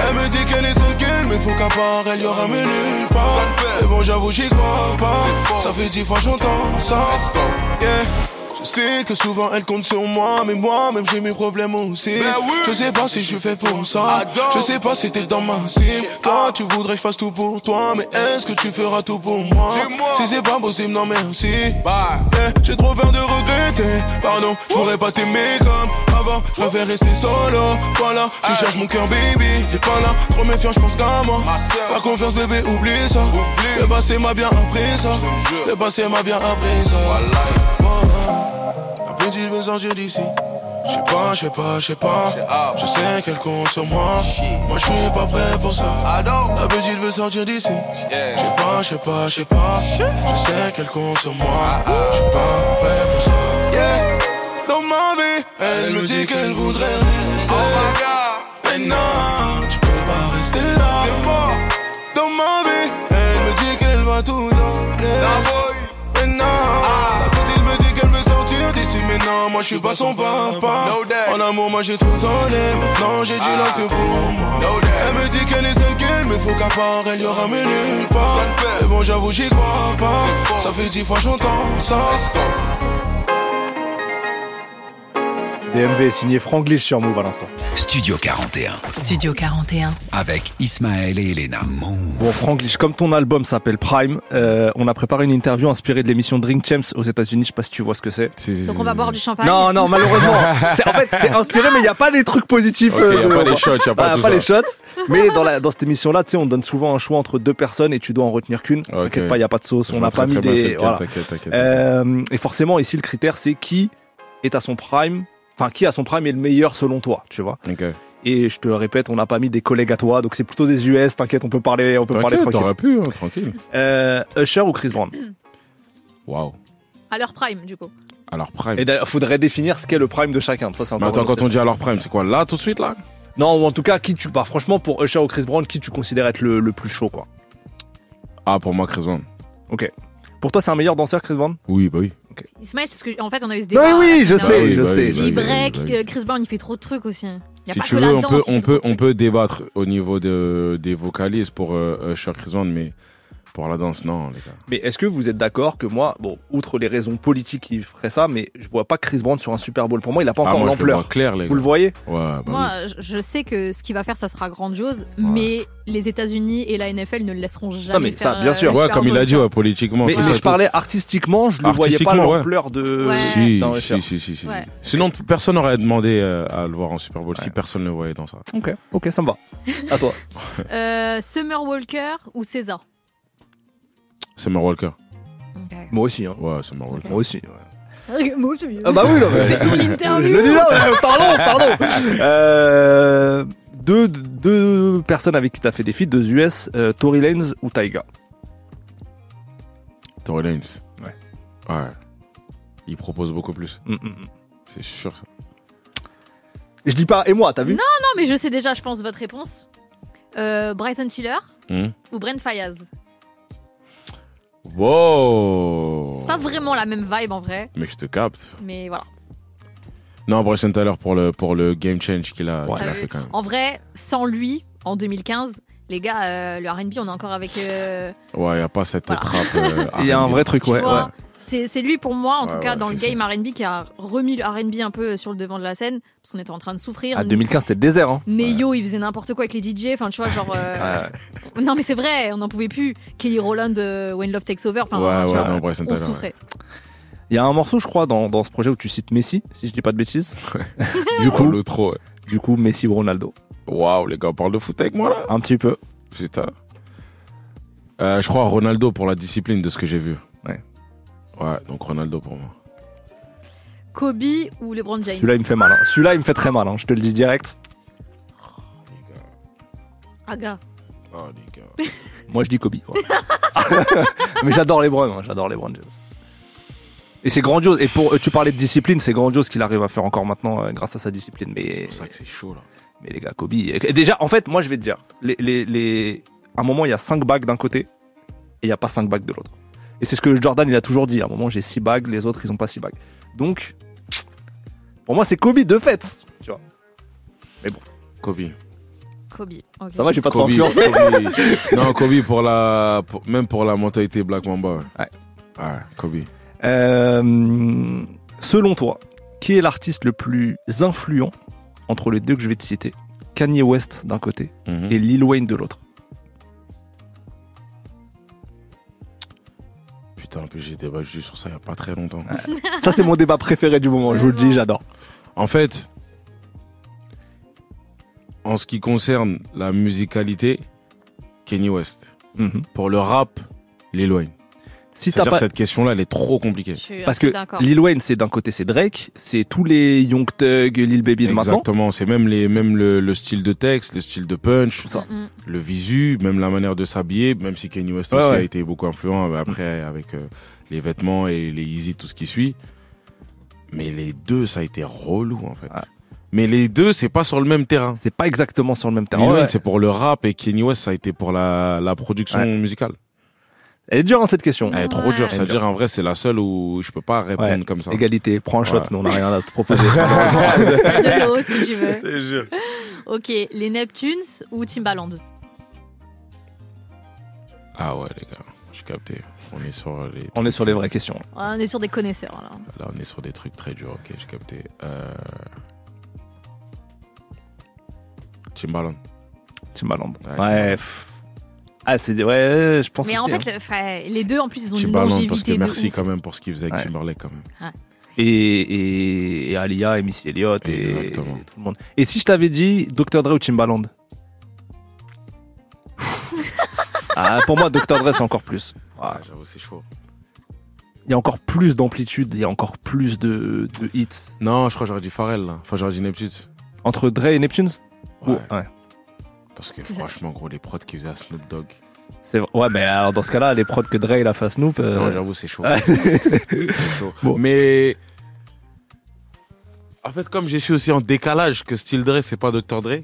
Elle me dit qu'elle est celle qu'elle, mais faut qu'à part elle y aura mieux nulle part. Mais bon, j'avoue, j'y crois pas. Ça fait dix fois j'entends ça. Yeah. Je sais que souvent elle compte sur moi, mais moi-même j'ai mes problèmes aussi. Je sais pas si je suis fait pour ça. Je sais pas si t'es dans ma cible. Toi, tu voudrais que je fasse tout pour toi, mais est-ce que tu feras tout pour moi? Si c'est pas possible, non merci. Yeah, J'ai trop peur de regretter. Pardon, je pourrais pas t'aimer comme avant. Je préfère rester solo. Voilà, tu cherches mon cœur, baby. Il est pas là, trop méfiant, je pense qu'à moi. Pas confiance, bébé, oublie ça. Le passé m'a bien appris ça. Le passé m'a bien appris ça. La petite veut sortir d'ici. Je sais pas, je sais pas, je sais pas. Je sais qu'elle compte sur moi. Moi je suis pas prêt pour ça. La petite veut sortir d'ici. Je sais pas, je sais pas, je sais pas. Je sais qu'elle compte sur moi. Je suis pas prêt pour ça. Yeah. Dans ma vie, elle me dit qu'elle voudrait rester. Mais non, tu peux pas rester là. C'est mort. Dans ma vie, elle me dit qu'elle va tout donner. D'ici. Mais non, moi je suis pas son papa. En amour, moi j'ai tout donné. Maintenant j'ai du love que pour moi. Elle me dit qu'elle est qu'elle, mais faut qu'à part elle y aura mieux nulle part. Mais bon, j'avoue, j'y crois pas. Ça fait dix fois j'entends ça. DMV signé Franglish sur Move à l'instant. Studio 41 Studio 41. avec Ismaël et Elena. Bon, Franglish, comme ton album s'appelle Prime, euh, on a préparé une interview inspirée de l'émission Drink Champs aux États-Unis. Je sais pas si tu vois ce que c'est. Si, si, Donc on va boire du champagne. Non, non, malheureusement. c'est, en fait, c'est inspiré, mais il n'y a pas les trucs positifs. Ok, y a euh, pas de- les shots, y a pas Ah, tout pas ça. les shots. Mais dans, la, dans cette émission-là, tu sais, on donne souvent un choix entre deux personnes et tu dois en retenir qu'une. Ok. T'inquiète pas, il n'y a pas de sauce. Je on n'a pas mis des. Voilà. T'inquiète, t'inquiète. Euh, et forcément, ici, le critère, c'est qui est à son prime. Enfin, qui à son prime est le meilleur selon toi, tu vois. Et je te répète, on n'a pas mis des collègues à toi, donc c'est plutôt des US. T'inquiète, on peut parler, on peut parler tranquille. t'aurais pu, hein, tranquille. Euh, Usher ou Chris Brown? Waouh. À leur prime, du coup. Alors, prime. Et d'ailleurs, faudrait définir ce qu'est le prime de chacun. Ça, c'est Mais attends, quand on dit alors prime, c'est quoi Là, tout de suite, là? Non, ou en tout cas, qui tu. Bah, franchement, pour Usher ou Chris Brown, qui tu considères être le, le plus chaud, quoi? Ah, pour moi, Chris Brown. Ok. Pour toi, c'est un meilleur danseur, Chris Brown? Oui, bah oui. Ismaël, c'est ce que. En fait, on a eu ce Oui, débat. oui, je euh, sais, oui, je bah sais. oui, je bah Il sais. oui. break, bah oui. que Chris Brown, il fait trop de trucs aussi. Il y a Si pas tu que veux, on peut, on peut, on peut débattre au niveau de, des vocalistes pour euh, Usher Chris Brown, mais pour la danse, non, les gars. Mais est-ce que vous êtes d'accord que moi, bon, outre les raisons politiques qui feraient ça, mais je vois pas Chris Brown sur un Super Bowl. Pour moi, il a pas Ah, encore l'ampleur. clair, les Vous le voyez Ouais, bah. Moi, je- je sais que ce qu'il va faire, ça sera grandiose, mais les États-Unis et la NFL ne le laisseront jamais. Non, mais ça, bien euh, sûr. Ouais, comme il a dit, ouais, politiquement. Mais, tout mais ça, je tout. parlais artistiquement, je ne voyais pas ouais. l'ampleur de. Ouais. Si, d'un si, si, si, si. Ouais. Sinon, personne n'aurait demandé euh, à le voir en Super Bowl si Ouais. personne ne le voyait dans ça. Ok, ok, ça me va. À toi. Euh, Summer Walker ou César? Summer Walker. Moi aussi. Hein. Ouais, Summer Walker. Moi aussi. ouais. Moi, je- Ah bah oui, non, mais- C'est ton interview. Je le dis là, ouais, pardon, pardon. Euh, deux, deux personnes avec qui t'as fait des feats, deux US, euh, Tory Lanez ou Taiga. Tory Lanez. Ouais. Ouais. Il propose beaucoup plus. Mm, mm, mm. C'est sûr, ça. Je dis pas, et moi, t'as vu? Non, mais je sais déjà, je pense, votre réponse. Euh, Bryson Tiller Hmm. ou Brent Fayaz? Wow C'est pas vraiment la même vibe en vrai, Mais je te capte. mais voilà. Non, Bryson Tyler pour le, pour le game change qu'il a, Ouais. qu'il a T'as fait quand même. En vrai, sans lui, en 2015, les gars, euh, le RB, on est encore avec. euh, Ouais, il n'y a pas cette Voilà. trappe. euh, Il y a un R&B. vrai truc, tu ouais. vois, ouais. C'est lui pour moi, en Ouais, tout cas, ouais, dans le game RB, qui a remis le RB un peu sur le devant de la scène, parce qu'on était en train de souffrir. À 2015, c'était le désert. Hein. Neyo, il faisait n'importe quoi avec les DJ. Enfin, tu vois, genre. euh, Ouais. Non, mais c'est vrai, on n'en pouvait plus. Kelly Rowland, euh, When Love Takes Over. Enfin, Ouais, tu ouais, vois, non, Bryson on souffrait. Il y a un morceau, je crois, dans, dans ce projet où tu cites Messi, si je dis pas de bêtises. du Oh, coup, le trop, ouais. du coup, Messi ou Ronaldo. Waouh, les gars, on parle de foot avec moi là Un petit peu. Putain. Euh, je crois Ronaldo pour la discipline de ce que j'ai vu. Ouais. Donc Ronaldo pour moi. Kobe ou LeBron James? Celui-là, il me fait mal. hein. Celui-là, il me fait très mal. hein. Je te le dis direct. Aga. Oh, les gars. Moi, je dis Kobe. ouais. Mais j'adore les Browns. hein. J'adore les Browns. Et c'est grandiose. Et pour, tu parlais de discipline, c'est grandiose qu'il arrive à faire encore maintenant euh, grâce à sa discipline. C'est Mais, pour ça que c'est chaud là. mais les gars, Kobe. et déjà, en fait, moi, je vais te dire, les, les, les... à un moment, il y a 5 bagues d'un côté et il n'y a pas 5 bagues de l'autre. Et c'est ce que Jordan, il a toujours dit. À un moment, j'ai 6 bagues, les autres, ils ont pas 6 bagues. Donc, pour moi, c'est Kobe de fait. Tu vois. Kobe. Kobe. ok. Ça va, j'ai pas trop Kobe, influencé. Kobe. Non, Kobe pour la, pour- même pour la mentalité Black Mamba. Ouais. Ouais. Ouais, Kobe. Euh, selon toi, qui est l'artiste le plus influent entre les deux que je vais te citer? Kanye West d'un côté Mhm. et Lil Wayne de l'autre. Putain, en plus j'ai débattu sur ça il y a pas très longtemps. Ça, c'est mon débat préféré du moment, je vous le dis, j'adore. En fait, en ce qui concerne la musicalité, Kanye West. Mhm. Pour le rap, Lil Wayne. Si t'as C'est-à-dire pas. cette question-là, elle est trop compliquée. Je suis Parce que. Lil Wayne, c'est d'un côté, c'est Drake, c'est tous les Young Thug, Lil Baby de maintenant. Exactement, c'est même, les, même le, le style de texte, le style de punch, ça. Mm, le visu, même la manière de s'habiller, même si Kanye West Ouais, aussi ouais. a été beaucoup influent euh, après avec euh, les vêtements et les Yeezy, tout ce qui suit. Mais les deux, ça a été relou en fait. Ouais. Mais les deux, c'est pas sur le même terrain. C'est pas exactement sur le même terrain. Lil Wayne, Ouais. c'est pour le rap et Kanye West, ça a été pour la, la production Ouais. musicale. Elle est dure, hein, cette question. Elle est trop Ouais. dure. C'est-à-dire, en vrai, c'est la seule où je peux pas répondre Ouais. comme ça. Égalité, prends un shot, Ouais. mais on n'a rien à te proposer. De l'eau, si tu veux. C'est. Ok, les Neptunes ou Timbaland? Ah ouais, les gars, j'ai capté. On est sur les. on est sur les vraies questions. On est sur des connaisseurs là. Là, on est sur des trucs très durs. Ok, j'ai capté. Euh... Timbaland. Timbaland. Ouais, Ouais. Timbaland. Ah, c'est ouais, je pense Mais en aussi, fait, hein. le- les deux en plus, ils ont une Timbaland, parce que longévité de merci ouf. quand même pour ce qu'il faisait avec Ouais. Timberlake quand même. et, et, et Alia et Missy Elliott et, tout le monde. Et si je t'avais dit Dr. Dre ou Timbaland? Ah, Pour moi, Dr. Dre, c'est encore plus. Ah, j'avoue, c'est chaud. Il y a encore plus d'amplitude, il y a encore plus de, de hits. Non, je crois que j'aurais dit Pharrell là. Enfin, j'aurais dit Neptune. Entre Dre et Ouais. Ou- ouais. Parce que franchement, gros, les prods qu'il faisait à Snoop Dogg. C'est vrai. Ouais, mais alors dans ce cas-là, les prods que Dre il a fait à Snoop. euh, Non, j'avoue, c'est chaud. Ouais. C'est chaud. Bon. Mais. En fait, comme j'ai su aussi en décalage que Style Dre, c'est pas Dr. Dre,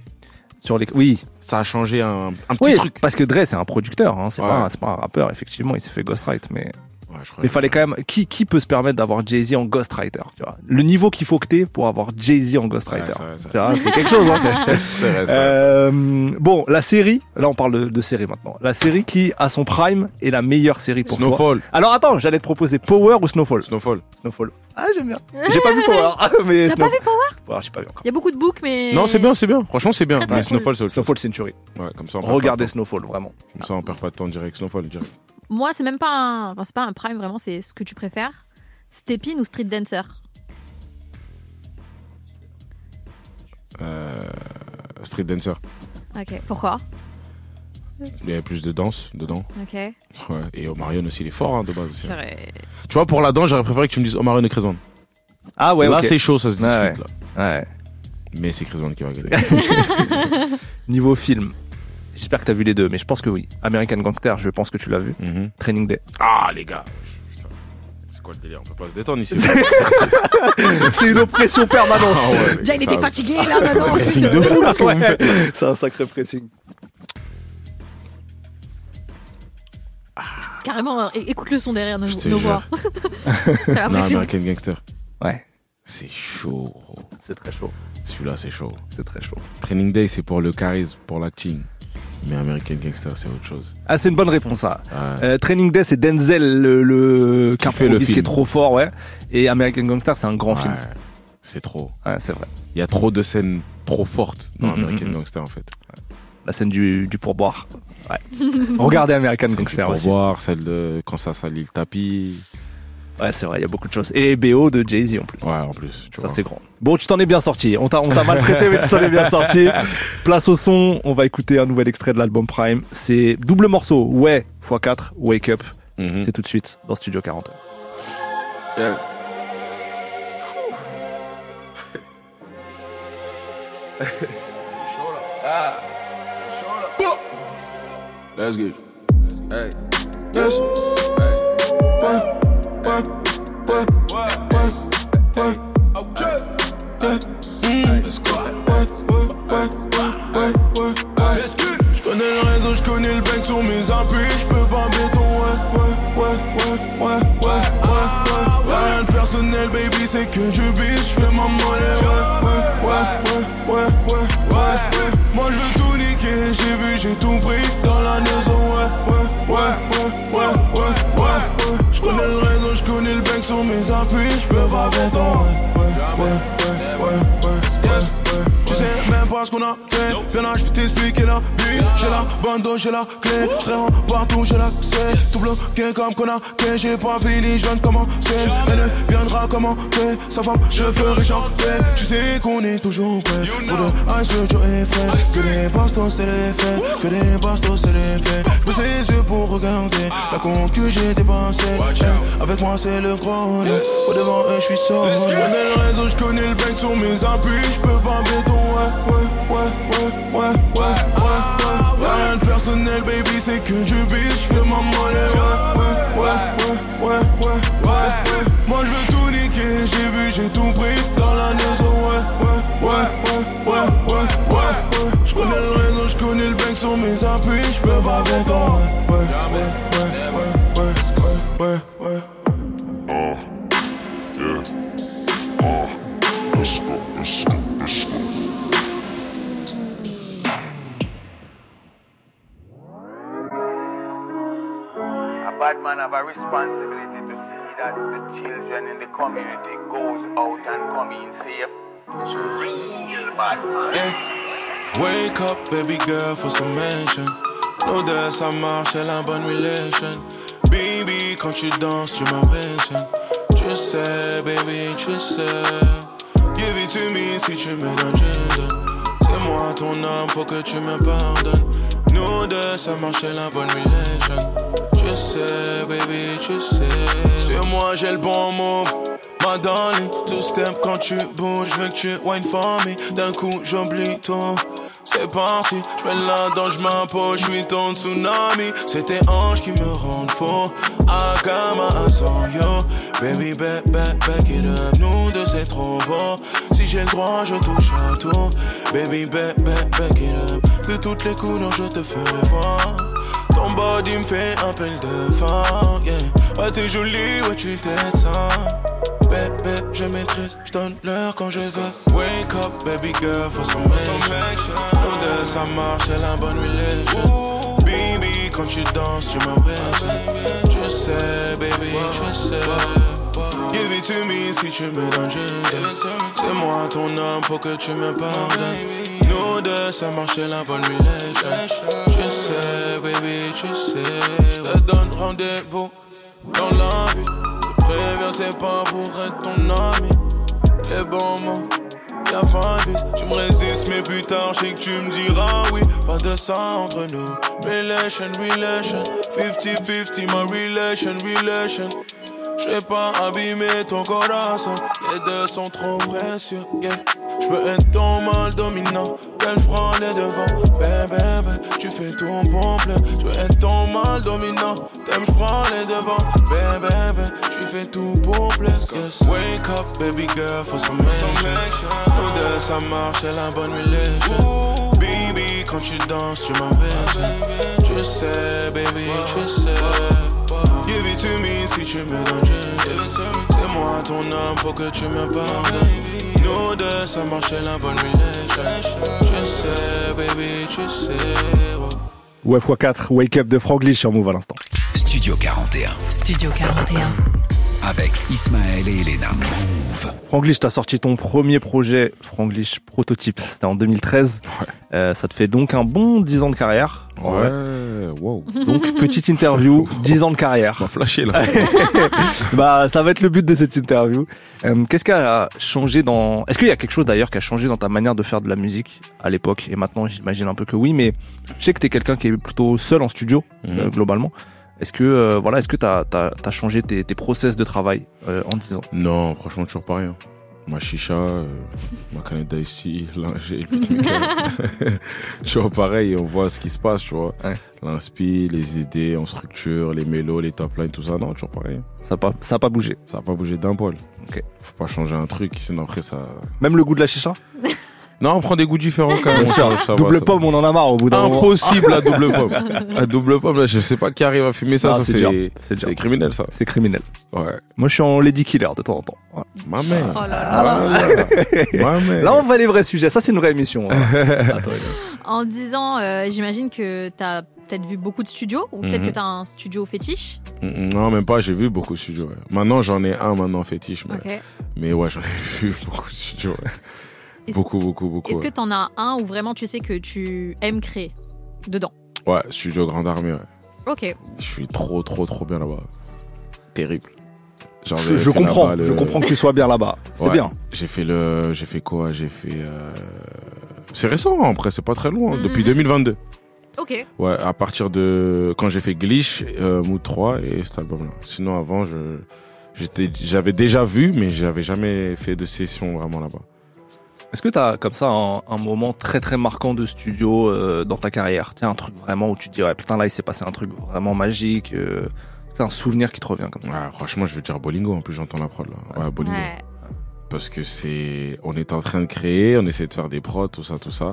sur les... Oui, ça a changé un, un petit oui truc. parce que Dre, c'est un producteur, hein, c'est Ouais. pas, pas un rappeur, effectivement, il s'est fait ghostwrite, mais. Ouais, je crois Mais fallait quand même. Qui, qui peut se permettre d'avoir Jay-Z en ghostwriter tu vois? Le niveau qu'il faut que t'aies pour avoir Jay-Z en ghostwriter. Ouais, c'est vrai, c'est Tu vois, c'est quelque chose, hein C'est vrai, c'est vrai. Euh, bon, la série, là on parle de, de série maintenant. La série qui, à son prime, est la meilleure série pour toi. Snowfall. Alors attends, j'allais te proposer Power ou Snowfall? Snowfall. Snowfall. Ah, j'aime bien. J'ai pas vu Power. Ah, mais T'as Snow- pas vu Power? J'ai pas vu encore. Il y a beaucoup de books, mais. Non, c'est bien, c'est bien. Franchement, c'est bien. Très, très Mais cool. Snowfall, c'est autre chose. Snowfall Century. Ouais, comme ça, on perd Regardez pas de Snowfall, vraiment. temps. Comme ça, on perd pas de temps direct. Snowfall, direct. Moi, c'est même pas un. Enfin, c'est pas un prime vraiment, c'est ce que tu préfères. Step in ou Street Dancer? Euh, Street Dancer. Ok, pourquoi? Il y avait plus de danse dedans. Ok. Ouais. Et Omarion aussi, il est fort hein, de base. aussi. Tu vois, pour la danse, j'aurais préféré que tu me dises Omarion et Brown. Ah ouais, là, c'est chaud, ça se discute. ouais. Là. Ouais. Mais c'est Brown qui va gagner. Niveau film, j'espère que t'as vu les deux, mais je pense que oui. American Gangster, je pense que tu l'as vu. Mhm. Training Day. Ah, les gars. Putain. C'est quoi le délire? On peut pas se détendre ici. c'est une oppression permanente. Ah ouais, les Déjà, il gars, était ça- fatigué, là, maintenant. Pressing de fou, là, ce que vous me Ouais, faites. c'est un sacré pressing. Carrément, euh, é- écoute le son derrière nos, Je te nos jure. voix. T'as Non, l'impression. American Gangster. Ouais, C'est chaud. gros. c'est très chaud. Celui-là, c'est chaud. C'est très chaud. Training Day, c'est pour le charisme, pour l'acting. Mais American Gangster, c'est autre chose. Ah, c'est une bonne réponse, ça. Ouais. Euh, Training Day, c'est Denzel, le, le Qui fait le improvise, qui film. est trop fort, ouais. Et American Gangster, c'est un grand film. C'est trop. Ouais, c'est vrai. Il y a trop de scènes trop fortes dans Mhm, American mhm. Gangster, en fait. La scène du, du pourboire. Ouais. Regardez American Celle du Gangster aussi. pourboire, celle de quand ça salit le tapis. Ouais, c'est vrai, il y a beaucoup de choses. Et BO de Jay-Z en plus. Ouais, en plus. Tu Ça, c'est grand. Bon, tu t'en es bien sorti. On t'a, on t'a mal traité, mais tu t'en es bien sorti. Place au son. On va écouter un nouvel extrait de l'album Prime. C'est double morceau. Ouais, x4, Wake Up. Mhm. C'est tout de suite dans Studio 40. Yeah. Let's get it. Hey. Yes. Hey ouais, ouais, ouais, ouais, Je connais le réseau, je le bec sur mes appuis, je peux béton, ouais, ouais, ouais, ouais, ouais, ouais, ouais, Rien de personnel, baby, c'est que du je fais ma monnaie, ouais, ouais, ouais, ouais, ouais, ouais, Moi je veux tout niquer, j'ai vu, j'ai tout pris. Dans la maison, ouais. sous mes appuis, je pas béton. Ouais pas ce qu'on a fait, viens là, j'vais t'expliquer la vie. J'ai la bande, j'ai la clé, j'serai partout, j'ai l'accès. Tout bloqué comme qu'on a, que j'ai pas fini, je viens de commencer. Elle viendra commenter, sa femme, je ferai chanter. Tu sais qu'on est toujours prêt, pour le ice, le Joe est frais. Que des bastos, c'est les faits, que des bastos, c'est les faits. J'baisse les yeux pour regarder la con que j'ai dépassé. Eh, Avec moi, c'est le gros lot. Au devant, eux, j'suis solo. J'connais le réseau, j'connais le bec sur mes appuis. J'peux pas béton, ouais, ouais, ouais, ouais, ouais, ouais, ouais. Rien de personnel, baby, c'est que du bitch, fais ma monnaie, ouais, ouais, ouais, ouais, ouais, ouais. Moi je veux tout niquer, j'ai vu, j'ai tout pris dans la maison, ouais, ouais, ouais, ouais, ouais, ouais, ouais. Je connais le réseau, je connais le bank sur mes appuis, je peux pas Ouais ouais, ouais, ouais, ouais, ouais, ouais, ouais. Bad man have a responsibility to see that the children in the community goes out and come in safe. Real bad man. Wake up, baby girl, for some mention. Nous deux, ça marche, c'est la bonne relation. Baby, quand tu danses, tu m'impressionnes. Tu sais, baby, tu sais. Give it to me si tu me donnes, ton homme, faut que tu me pardonnes. Nous deux, ça marche, c'est la bonne relation. Tu sais, baby, tu sais. Sur moi, j'ai le bon move. Ma darling, two step quand tu bouges, je veux que tu wine for me. D'un coup, j'oublie tout. C'est parti, je mets la dans je m'impose, je suis ton tsunami. C'est tes anges qui me rendent faux. Akama, you. Baby, back, back, it up. Nous deux, c'est trop beau. Si j'ai le droit, je touche à tout. Baby, back, back, it up. De toutes les couleurs, je te ferai voir. Ton body me fait un appel de fin. Ouais, t'es jolie, ouais, tu t'aides ça. Maîtrise, je donne l'heure quand je veux. Wake up, baby girl, for some action. Nous deux, ça marche, c'est la bonne relation. Baby, quand tu danses, tu m'impressionnes. Tu sais, baby, tu sais. Give it to me si tu me donnes. C'est moi ton homme, faut que tu me pardonnes. Nous deux, ça marche, c'est la bonne relation. Tu sais, baby, tu sais. Je te donne rendez-vous dans la vie. Préviens, c'est pas pour être ton ami. Les bons mots, y'a pas de. Tu me résistes, mais plus tard, je sais que tu me diras oui. Pas de ça entre nous. Relation, relation. 50-50, ma relation, relation. Je vais pas abîmer ton corazon. Les deux sont trop précieux, yeah. Je peux être ton mal dominant. Quand je prends les devants, ben, ben, tu fais tout plaire. Je veux être ton mal dominant. T'aimes, je prends les devants, ben, tu fais tout pour plaire. Wake up, baby girl, for some action. Nous deux, ça marche, c'est la bonne relation. Baby, quand tu danses, tu m'impressionnes. Tu sais, baby, tu sais. Give it to me si tu me donnes C'est moi ton âme, faut que tu me pardonnes Nous deux, ça marche, c'est la bonne relation Tu sais, baby, tu sais ouais. Ou x4, Wake Up de Franglish sur Move à l'instant. Studio 41 Studio 41. Avec Ismaël et Elena. Move. Franglish, t'as sorti ton premier projet Franglish Prototype. C'était en 2013. Euh, ça te fait donc un bon 10 ans de carrière. Ouais, wow. Donc, petite interview, 10 ans de carrière. On flashé là. bah, ça va être le but de cette interview. Euh, Qu'est-ce qui a changé dans... Est-ce qu'il y a quelque chose d'ailleurs qui a changé dans ta manière de faire de la musique à l'époque? Et maintenant, j'imagine un peu que oui, mais je sais que t'es quelqu'un qui est plutôt seul en studio, Mhm. euh, globalement. Est-ce que, euh, voilà, est-ce que t'as as, changé tes, tes process de travail euh, en 10 ans Non, franchement, toujours pareil. hein. Ma chicha, euh, ma canette d'ici, l'ingé, toujours pareil, on voit ce qui se passe, tu vois. Ouais. L'inspi, les idées, on structure, les mélos, les top lines, tout ça. Non, toujours pareil. Ça n'a pas, ça a pas bougé. Ça n'a pas bougé d'un poil. Ok. Faut pas changer un truc, sinon après ça. Même le goût de la chicha? Non, on prend des goûts différents quand même. Sûr, Ça Double ça pomme, on en a marre au bout d'un moment. Impossible à double pomme. À double pomme, là, je sais pas qui arrive à fumer ça. Ça c'est criminel, ça. C'est criminel. Ouais. Moi, je suis en lady killer de temps en temps. Ma mère. Oh là là. Ma mère. Là, on va les vrais sujets. Ça, c'est une vraie émission. hein. Attends, En 10 ans, euh, j'imagine que tu as peut-être vu beaucoup de studios ou peut-être Mhm. que tu as un studio fétiche. Non, même pas, j'ai vu beaucoup de studios. ouais. Maintenant, j'en ai un maintenant fétiche. Mais, mais ouais, j'en ai vu beaucoup de studios. ouais. Beaucoup, beaucoup, beaucoup. Est-ce que ouais. tu en as un où vraiment tu sais que tu aimes créer dedans? Ouais, studio Grande Armée, ouais. Ok. Je suis trop, trop, trop bien là-bas. Terrible. Genre, Je, je comprends. là-bas Je le- comprends que tu sois bien là-bas. C'est Ouais. bien. J'ai fait le. J'ai fait quoi? J'ai fait. euh, C'est récent, hein, après, c'est pas très loin. Mhm. Depuis 2022. Ok. Ouais, à partir de. Quand j'ai fait Glitch, euh, Mood 3 et cet album-là. Sinon, avant, je. J'étais, j'avais déjà vu, mais j'avais jamais fait de session vraiment là-bas. Est-ce que tu as comme ça un, un moment très très marquant de studio euh, dans ta carrière? Tiens, un truc vraiment où tu te dis, ouais, putain, là, il s'est passé un truc vraiment magique. euh, c'est un souvenir qui te revient comme ça. Ouais, franchement, je vais dire Bolingo. En plus, j'entends la prod là. Ouais, Bolingo. Ouais. Parce que c'est. On est en train de créer, on essaie de faire des prods, tout ça, tout ça.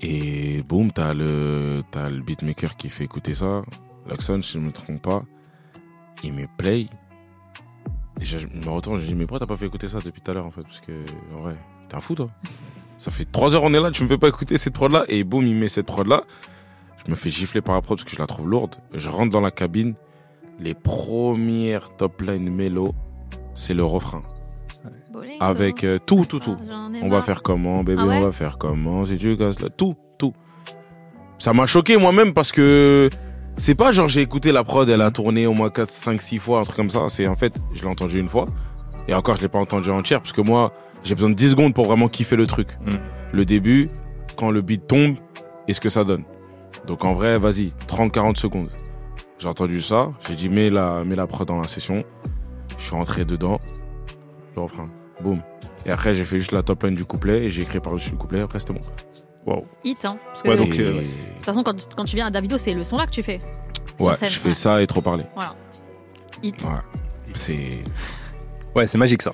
Et boum, t'as le, t'as le beatmaker qui fait écouter ça. Luxon, si je me trompe pas. Il met play. Et je me retourne, je dis, mais pourquoi t'as pas fait écouter ça depuis tout à l'heure en fait? Parce que, en vrai, t'es un fou toi. Ça fait trois heures on est là, tu me fais pas écouter cette prod là. Et boum, il met cette prod là. Je me fais gifler par la prod parce que je la trouve lourde. Je rentre dans la cabine. Les premières top line mélo, c'est le refrain. Avec euh, tout, tout, tout. Ah, On va faire comment, bébé, Ah ouais? On va faire comment, si tu casses là, tout, tout. Ça m'a choqué moi-même parce que c'est pas genre j'ai écouté la prod, elle a tourné au moins 4, 5, 6 fois, un truc comme ça. C'est en fait, je l'ai entendu une fois. Et encore, je l'ai pas entendu entière parce que moi, j'ai besoin de 10 secondes pour vraiment kiffer le truc. Mm. Le début, quand le beat tombe, et ce que ça donne? Donc en vrai, vas-y, 30, 40 secondes. J'ai entendu ça, j'ai dit mets la, mets la prod dans la session. Je suis rentré dedans, le refrain, boum. Et après, j'ai fait juste la top line du couplet et j'ai écrit par-dessus le couplet. Après, c'était bon. Hit, hein. Parce que Ouais, de donc, Et- euh, toute façon, quand, quand tu viens à Davido, c'est le son là que tu fais. ouais, je fais ouais. ça et trop parler. Voilà. Hit. Ouais. C'est. Ouais, c'est magique ça.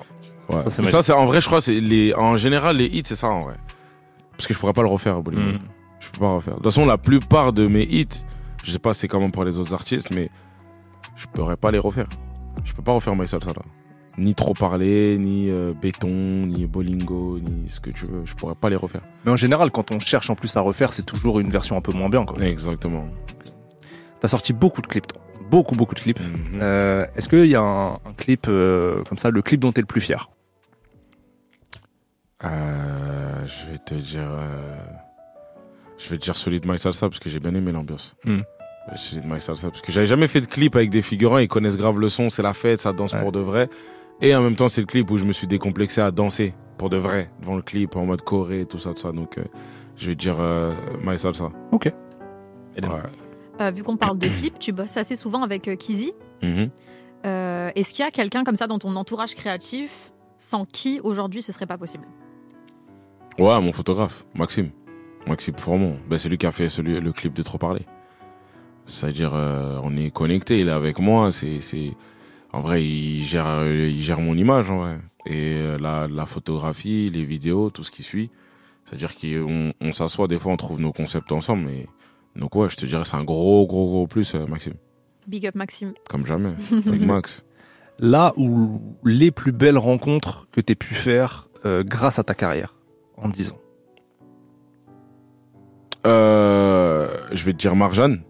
Ouais. Ça, c'est Mais ça, c'est en vrai, je crois, c'est les. En général, les hits, c'est ça en vrai. Parce que je pourrais pas le refaire, Bollywood. Mm. Je peux pas le refaire. De toute façon, la plupart de mes hits, je sais pas c'est comment pour les autres artistes, mais je pourrais pas les refaire. Je peux pas refaire My Salsa là. Ni trop parler, ni euh, béton, ni bolingo, ni ce que tu veux. Je pourrais pas les refaire. Mais en général, quand on cherche en plus à refaire, c'est toujours une version un peu moins bien. Quoi. Exactement. T'as sorti beaucoup de clips, toi. beaucoup beaucoup de clips. Mhm. Euh, Est-ce qu'il y a un, un clip euh, comme ça, le clip dont t'es le plus fier? Je vais te dire. Je vais te dire Solid My Salsa parce que j'ai bien aimé l'ambiance. Hmm. Euh, Solid My Salsa parce que j'avais jamais fait de clip avec des figurants, ils connaissent grave le son, c'est la fête, ça danse Ouais. pour de vrai. Et en même temps, c'est le clip où je me suis décomplexé à danser pour de vrai devant le clip en mode choré, tout ça, tout ça. Donc, euh, je vais dire euh, My Salsa. Ok. Ouais. Euh, vu qu'on parle de clip, tu bosses assez souvent avec euh, Kizzy. Mhm. Euh, Est-ce qu'il y a quelqu'un comme ça dans ton entourage créatif sans qui aujourd'hui ce serait pas possible? Ouais, mon photographe, Maxime. Maxime Fourmont. Ben, c'est lui qui a fait celui, le clip de Trop Parler. C'est-à-dire, euh, on est connecté, il est avec moi. C'est, c'est... En vrai, il gère, il gère mon image, en vrai. Et euh, la, la photographie, les vidéos, tout ce qui suit. C'est-à-dire qu'on on s'assoit, des fois, on trouve nos concepts ensemble. Mais... Donc, ouais, je te dirais, c'est un gros, gros, gros plus, euh, Maxime. Big up Maxime. Comme jamais. Avec Max. Là où les plus belles rencontres que tu pu faire euh, grâce à ta carrière en 10 ans. Euh, je vais te dire Marjane.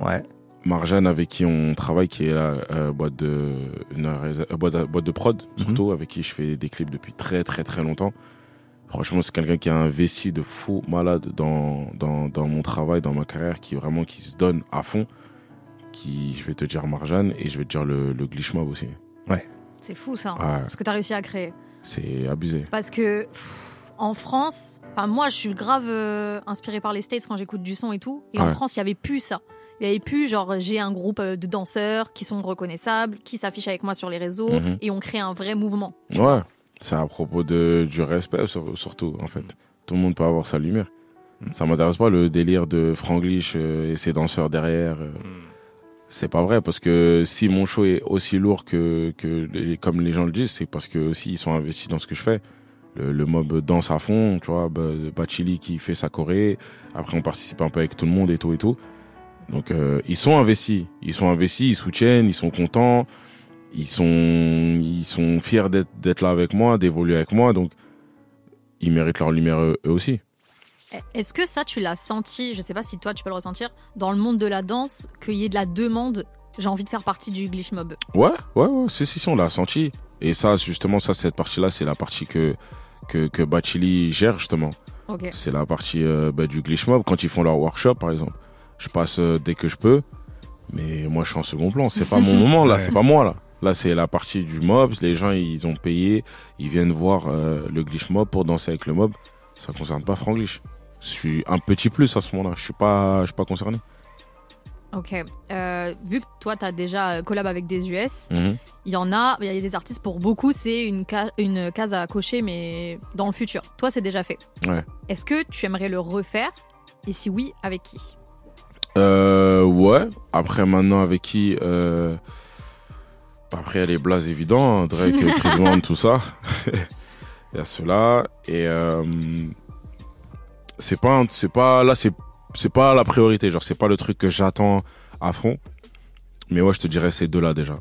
Ouais. Marjane avec qui on travaille, qui est la euh, boîte de une euh, boîte, boîte de prod surtout, avec qui je fais des clips depuis très très très longtemps. Franchement, c'est quelqu'un qui a investi de fou malade dans, dans, dans mon travail, dans ma carrière, qui vraiment qui se donne à fond. Qui, je vais te dire Marjane et je vais te dire le, le glitch mob aussi. C'est fou ça, Ouais. ce que tu as réussi à créer. C'est abusé. Parce que pff, en France, enfin, moi je suis grave euh, inspirée par les States quand j'écoute du son et tout. Et en Ouais. France, il y avait plus ça. Il y avait plus genre j'ai un groupe euh, de danseurs qui sont reconnaissables, qui s'affichent avec moi sur les réseaux Mhm. et on crée un vrai mouvement. Ouais, c'est à propos de, du respect sur- surtout, en fait. Tout le monde peut avoir sa lumière. Ça m'intéresse pas le délire de Franglish euh, et ses danseurs derrière. euh. C'est pas vrai, parce que si mon show est aussi lourd que, que les- comme les gens le disent, c'est parce que aussi ils sont investis dans ce que je fais. Le, le mob danse à fond, tu vois, Ba- Bachili qui fait sa choré, après on participe un peu avec tout le monde et tout et tout. Donc euh, ils sont investis, ils sont investis, ils soutiennent, ils sont contents, ils sont, ils sont fiers d'être d'être là avec moi, d'évoluer avec moi, donc ils méritent leur lumière eux, eux aussi. Est-ce que ça tu l'as senti, je sais pas si toi tu peux le ressentir, dans le monde de la danse, qu'il y ait de la demande, j'ai envie de faire partie du glitch mob? Ouais, ouais, ouais, si, si, si, on l'a senti. Et ça, justement, ça, cette partie-là, c'est la partie que, que, que Bachili gère, justement. Ok. C'est la partie euh, bah, du glitch mob, quand ils font leur workshop, par exemple. Je passe euh, dès que je peux, mais moi, je suis en second plan. C'est pas mon moment, là, Ouais. c'est pas moi, là. Là, c'est la partie du mob. Les gens, ils ont payé, ils viennent voir euh, le glitch mob pour danser avec le mob. Ça concerne pas Franglish. Je suis un petit plus à ce moment-là. Je suis pas, je suis pas concerné. Ok. Euh, vu que toi tu as déjà collab avec des US, Mhm. il y en a, il y a des artistes pour beaucoup, c'est une, ca- une case à cocher, mais dans le futur. Toi, c'est déjà fait. Ouais. Est-ce que tu aimerais le refaire? Et si oui, avec qui? Euh, ouais. Après, maintenant, avec qui euh... Après, il y a les blazes évidents, hein, Drake, Chris Brown, tout ça. Il y a cela. Et euh... c'est pas, c'est pas, là, c'est, c'est pas la priorité. Genre, c'est pas le truc que j'attends à fond. Mais ouais, je te dirais ces deux-là déjà.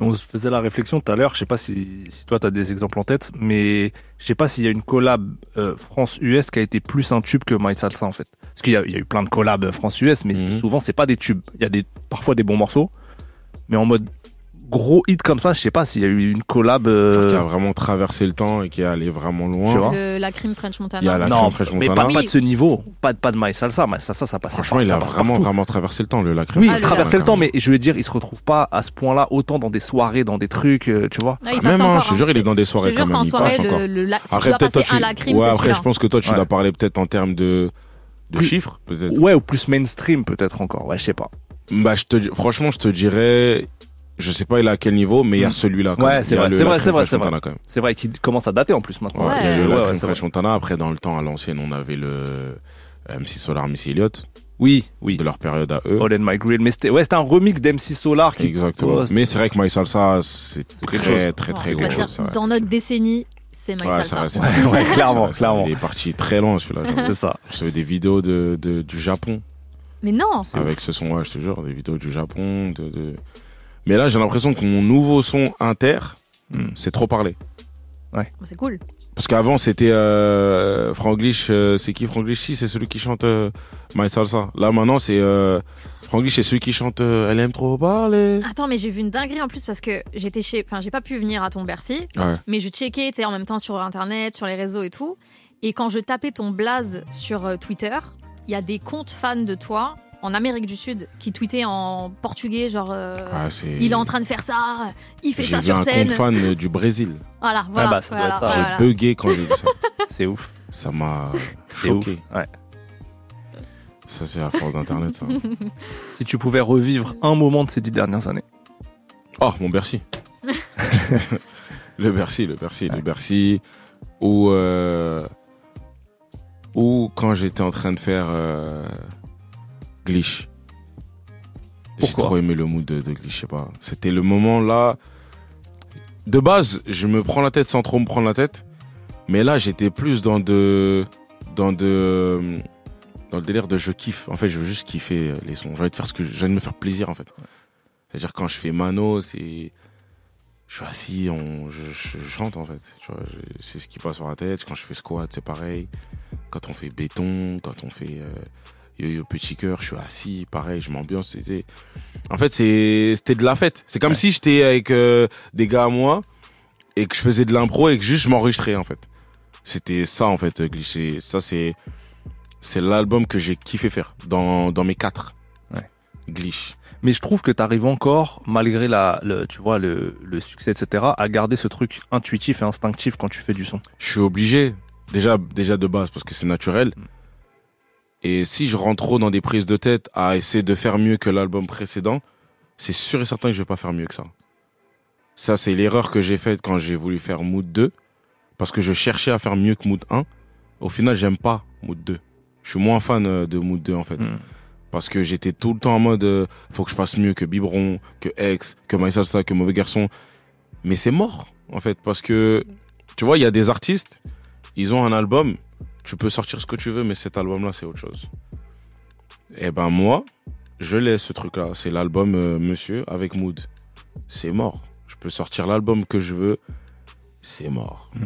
On se faisait la réflexion tout à l'heure, je sais pas si, si toi tu as des exemples en tête, mais je sais pas s'il y a une collab euh, France-US qui a été plus un tube que My Salsa en fait. Parce qu'il y, a- il y a eu plein de collabs France-US, mais Mhm. souvent c'est pas des tubes. Il y a des, parfois des bons morceaux, mais en mode gros hit comme ça, je sais pas s'il y a eu une collab. euh, Qui a vraiment traversé le temps et qui est allé vraiment loin. Tu vois Le- La crime French Montana. Il y a la non, crème fraîche mais pas, Montana. pas Oui. de ce niveau, pas, de- pas de My Salsa. My Salsa, ça passait Franchement, pas- il a passe vraiment, vraiment traversé le temps, le lacrym. Oui, Ah, le traverser le temps, mais je veux dire, il se retrouve pas à ce point-là autant dans des soirées, dans des trucs, euh, tu vois. Il Ah, passe même, hein, encore, je te hein. jure, il est dans des soirées quand même. Il soirée, passe encore. le, le, la- si tu Après, peut-être je pense que toi, tu Ouais. l'as parlé peut-être en termes de, de chiffres, peut-être. Ouais, ou plus mainstream peut-être encore. Ouais, je sais pas. Bah, je te, franchement, je te dirais, je sais pas il est à quel niveau, mais il y a Mm. celui-là. quand Ouais, même. c'est vrai, c'est vrai, c'est vrai, c'est vrai. Montana, quand même. C'est vrai qu'il commence à dater en plus maintenant. Ouais, Ouais. Il y a le French Montana. Après, dans le temps, à l'ancienne, on avait le euh, MC Solar, Missy Elliott, Oui, oui. de leur période à eux. All in My Grill. Mais c'était ouais, c'était un remix d'MC Solar qui. Exactement. Mais c'est vrai que My Salsa, c'est très, très, très, gros. Dans notre décennie, c'est My Ouais, Salsa. c'est Ouais, vrai, c'est- ouais, clairement, clairement. Il est parti très loin, celui-là. C'est ça. Je savais des vidéos de, de- du Japon. Mais non avec ce son, ouais, je te jure, des vidéos du Japon. De, de... Mais là, j'ai l'impression que mon nouveau son inter, Hmm. c'est trop parlé. C'est cool. Parce qu'avant, c'était euh, Franglish. euh, c'est qui Franglish Si, c'est celui qui chante euh, My Salsa. Là, maintenant, c'est euh, Franglish, c'est celui qui chante euh, Elle aime trop parler. Attends, mais j'ai vu une dinguerie en plus parce que j'étais chez. Enfin, j'ai pas pu venir à ton Bercy, Ouais. mais je checkais, tu sais, en même temps sur internet, sur les réseaux et tout. Et quand je tapais ton blaze sur euh, Twitter, il y a des comptes fans de toi en Amérique du Sud qui tweetait en portugais, genre euh, Ah, il est en train de faire ça, il fait J'ai ça vu sur un scène. compte fan du Brésil. Voilà, voilà. bah, ça doit voilà, être ça. J'ai voilà. bugué quand j'ai vu ça. C'est ouf. Ça m'a ouf. choqué. Ouais. Ça, c'est la force d'Internet, ça. Si tu pouvais revivre un moment de ces dix dernières années. Oh, mon Bercy. le Bercy, le Bercy, le Bercy. Ou, euh, ou quand j'étais en train de faire euh, Glitch. J'ai trop aimé le mood de, de Glitch, je sais pas. C'était le moment là. De base, je me prends la tête sans trop me prendre la tête. Mais là, j'étais plus dans de. Dans de. Dans le délire de je kiffe. En fait, je veux juste kiffer les sons. J'ai envie de faire ce que j'ai envie de me faire plaisir, en fait. C'est-à-dire quand je fais Mano, c'est je suis assis, on, je, je- je chante en fait. Tu vois, je- c'est ce qui passe sur la tête. Quand je fais squat, c'est pareil. Quand on fait béton, quand on fait euh, yo-yo petit cœur, je suis assis, pareil, je m'ambiance. C'était, en fait, c'était de la fête. C'est comme si j'étais avec euh, des gars à moi et que je faisais de l'impro et que juste je m'enregistrais en fait. C'était ça en fait, Glitch. Ça c'est, c'est l'album que j'ai kiffé faire dans, dans mes quatre. Ouais. Glitch. Mais je trouve que tu arrives encore, malgré la, le, tu vois, le, le succès, etc., à garder ce truc intuitif et instinctif quand tu fais du son. je suis obligé déjà déjà de base parce que c'est naturel et si je rentre trop dans des prises de tête à essayer de faire mieux que l'album précédent c'est sûr et certain que je vais pas faire mieux que ça. Ça c'est l'erreur que j'ai faite quand j'ai voulu faire Mood 2 parce que je cherchais à faire mieux que Mood 1 au final j'aime pas Mood 2 je suis moins fan euh, de Mood 2 en fait. Mm. parce que j'étais tout le temps en mode euh, faut que je fasse mieux que Biberon que Ex que My Salsa que Mauvais Garçon. Mais c'est mort en fait parce que tu vois il y a des artistes ils ont un album, tu peux sortir ce que tu veux, mais cet album-là, c'est autre chose. Et ben moi, je laisse ce truc-là. C'est l'album euh, Monsieur avec Mood. C'est mort. Je peux sortir l'album que je veux, c'est mort.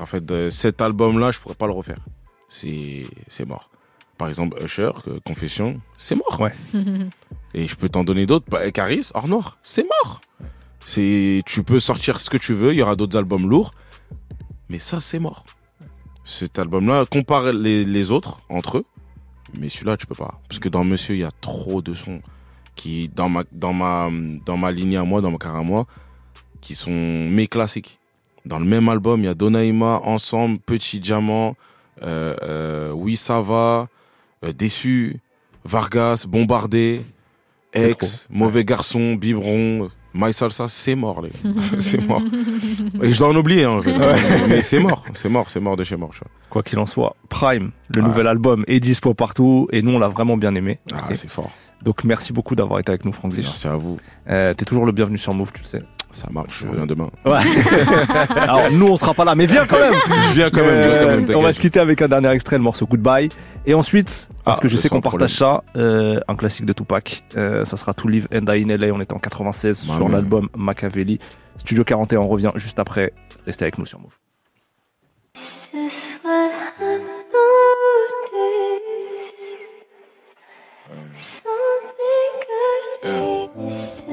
En fait, euh, cet album-là, je pourrais pas le refaire. C'est c'est mort. Par exemple, Usher, euh, Confession, c'est mort. Ouais. Et je peux t'en donner d'autres. Bah, Caris, Hors Noir, c'est mort. C'est, tu peux sortir ce que tu veux. Il y aura d'autres albums lourds, mais ça, c'est mort. Cet album-là, compare les, les autres entre eux, mais celui-là, tu peux pas. Parce que dans Monsieur, il y a trop de sons qui, dans ma, dans ma, dans ma lignée à moi, dans ma carrière à moi, qui sont mes classiques. Dans le même album, il y a Donaïma, Ensemble, Petit Diamant, euh, euh, Oui, ça va, euh, Déçu, Vargas, Bombardé, Ex, Mauvais Garçon, Biberon, My Salsa, c'est mort, les gars. c'est mort. Et je dois en oublier, hein, je- mais c'est mort, c'est mort, c'est mort de chez mort. tu vois. Quoi qu'il en soit, Prime, le Ah. nouvel album, est dispo partout et nous, on l'a vraiment bien aimé. Ah, C'est- fort. Donc, merci beaucoup d'avoir été avec nous, Franck Lich. Merci à vous. Euh, T'es toujours le bienvenu sur Move, tu le sais. Ça marche, je reviens demain. Ouais. Alors, nous, on sera pas là, mais viens quand même. Je viens quand même, viens quand même, Euh, on va se quitter avec un dernier extrait, le morceau Goodbye. Et ensuite, parce Ah, que je sais qu'on partage ça, euh, un classique de Tupac. Euh, ça sera To Live and Die in LA. On était en 96 Bah sur l'album Machiavelli. Studio 41, on revient juste après. Restez avec nous sur Move. Yeah.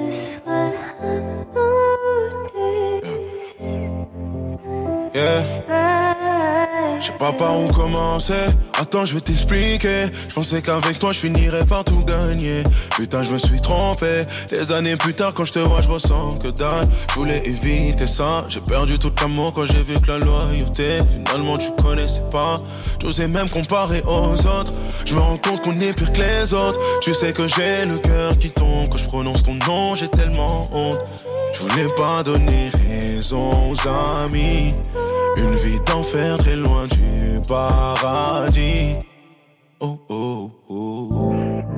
Je sais pas par où commencer. Attends, je vais t'expliquer. Je pensais qu'avec toi, je finirais par tout gagner. Putain, je me suis trompé. Des années plus tard, quand je te vois, je ressens que dalle. Je voulais éviter ça. J'ai perdu tout l'amour quand j'ai vu que la loyauté. Finalement, tu connaissais pas. J'osais même comparer aux autres. Je me rends compte qu'on est pire que les autres. Tu sais que j'ai le cœur qui tombe quand je prononce ton nom. J'ai tellement honte. Je voulais pas donner raison aux amis. Une vie d'enfer très loin du paradis. Oh oh oh.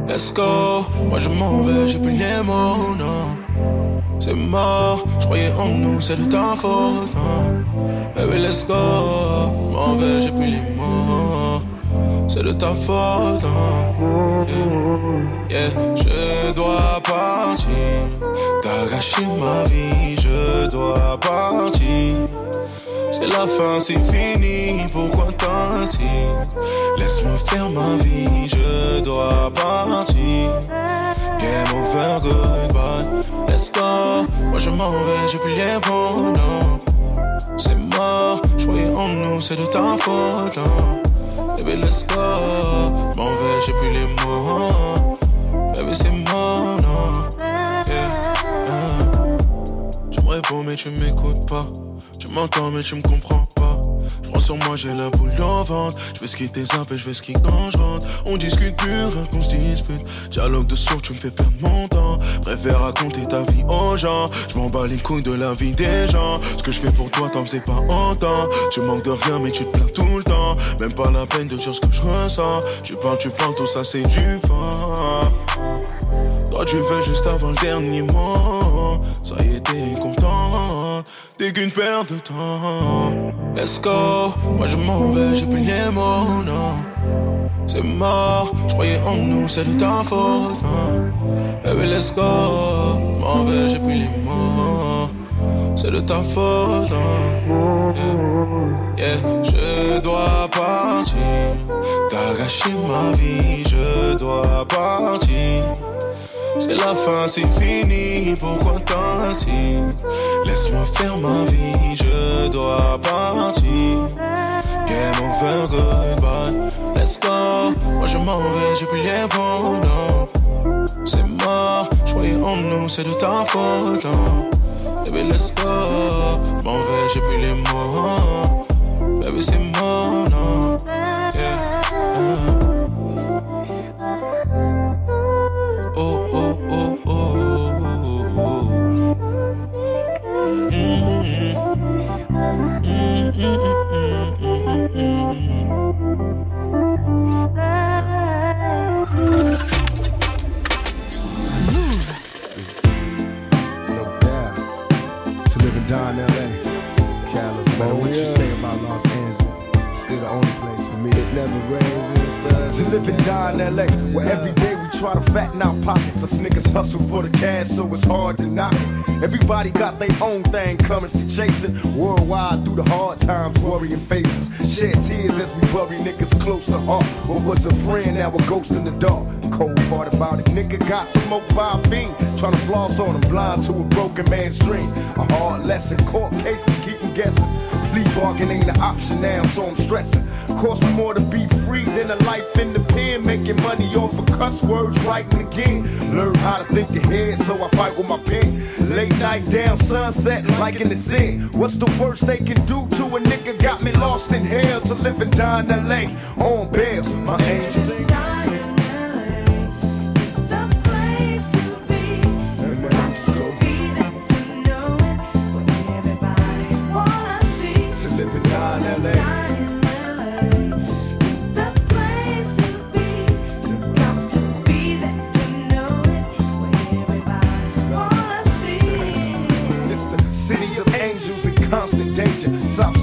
Let's go. Moi je m'en vais, j'ai plus les mots, non. C'est mort, je croyais en nous, c'est de ta faute, non. Baby, let's go. M'en vais, j'ai plus les mots. C'est de ta faute, non. Yeah. Yeah, je dois partir. T'as gâché ma vie, je dois partir. C'est la fin, c'est fini, pourquoi t'insistes? Laisse-moi faire ma vie, je dois partir. Game over, goodbye, let's go. Moi je m'en vais, j'ai plus les mots, non. C'est mort, je croyais en nous, c'est de ta faute, non Baby, let's go M'en vais, j'ai plus les mots Baby, c'est mort, non. Ah. Tu me réponds, mais tu m'écoutes pas. Tu m'entends, mais tu me comprends pas. Je prends sur moi, j'ai la boule en ventre. Je vais skitter zap et je vais skier quand je rentre. On discute plus, rien qu'on se dispute. Dialogue de sourd, tu me fais perdre mon temps. Préfère raconter ta vie aux gens. Je m'en bats les couilles de la vie des gens. Ce que je fais pour toi, t'en faisais pas en temps. Tu manques de rien, mais tu te Même pas la peine de dire ce que je ressens. Tu parles, tu parles, tout ça c'est du vent. Toi tu veux juste avoir le dernier mot. Ça y est t'es content. T'es qu'une perte de temps. Let's go. Moi je m'en vais j'ai plus les mots non. C'est mort. Je croyais en nous c'est de ta faute. Baby let's go. M'en vais j'ai plus les mots C'est de ta faute non. Yeah. Je dois partir. T'as gâché ma vie, je dois partir. C'est la fin, c'est fini, pourquoi t'insistes? Laisse-moi faire ma vie, je dois partir. Game over, goodbye, let's go. Moi je m'en vais, j'ai plus les bons. C'est mort, je croyais en nous, c'est de ta faute, non. Baby, let's go. M'en vais, j'ai plus les mots. Baby, c'est non. Yeah. ah. In LA. California. what you say about Los Angeles. Still the only place for me. It never rains in the sun. To live and die in LA. Where every day we try to fatten our pockets. Us niggas hustle for the cash, so it's hard to knock it. Everybody got their own thing coming, see chasing worldwide through the hard times, worrying faces. Shed tears as we bury niggas close to heart. What was a friend, now a ghost in the dark. Cold part about it, nigga got smoked by a fiend. Trying to floss on him, blind to a broken man's dream. A hard lesson, court cases keep him guessing. Plea bargain ain't an option now, so I'm stressing. Cost me more to be free than a life in the pen. Making money off of cuss words, writing again. Learn how to think ahead, so I fight with my pen. Late night down, sunset, like in the sin. What's the worst they can do to a nigga? Got me lost in hell to live and die in LA on bail. My angel sing.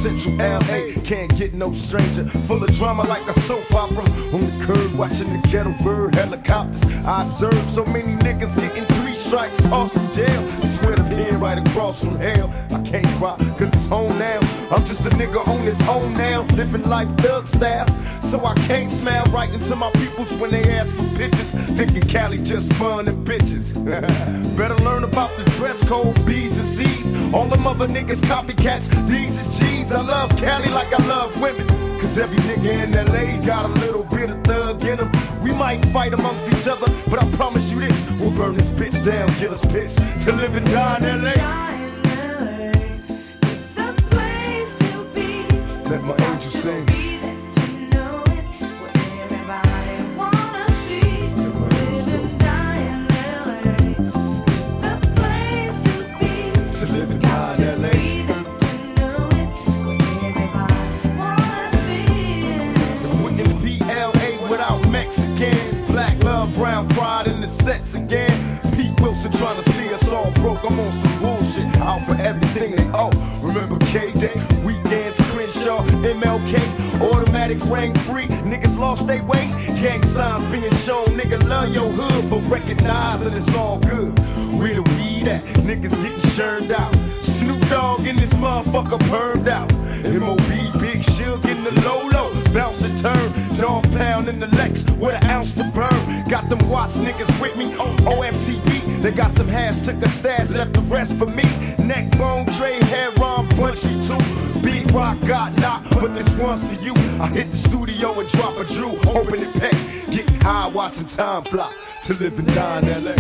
Central LA can't get no stranger. Full of drama like a soap opera. On the curb watching the ghetto bird helicopters. I observe so many niggas getting three strikes, tossed in jail. Swear to being right across from hell. I can't cry cause it's home now. I'm just a nigga on his own now. Living life thug style. So I can't smile right into my peoples when they ask for pictures. Thinking Cali just fun and bitches. Better learn about the dress code, B's and C's. All them other niggas copycats, these is G's. I love Cali like I love women. Cause every nigga in LA got a little bit of thug in him. We might fight amongst each other, but I promise you this we'll burn this bitch down, get us pissed to live and die in LA. Let my angel sing. Signs being shown. Nigga love your hood, but recognize that it's all good. Where the weed at? Niggas getting churned out. Snoop Dogg in this motherfucker permed out. MOB, Big Shug in the low low. Bounce and turn. Dog pound in the Lex with an ounce to burn. Got them Watts niggas with me. OMCB. They got some hash, took a stash, left the rest for me. Neck bone, trade, hair on, punchy too. Big rock got knocked, but this one's for you. I hit the studio and drop a Drew, open it pack. High, watching time fly. To live and die in LA.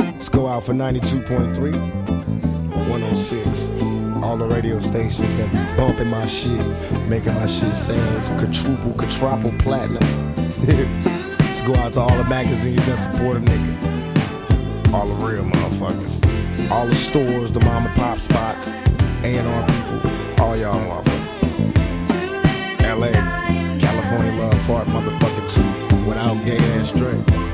Let's go out for 92.3, 106. All the radio stations that be bumping my shit, making my shit sound quadruple, quadruple platinum. Let's go out to all the magazines that support a nigga. All the real motherfuckers. All the stores, the mom and pop spots, A&R people, all y'all motherfuckers. LA, California Love Park, motherfucking two, without gay ass Dre.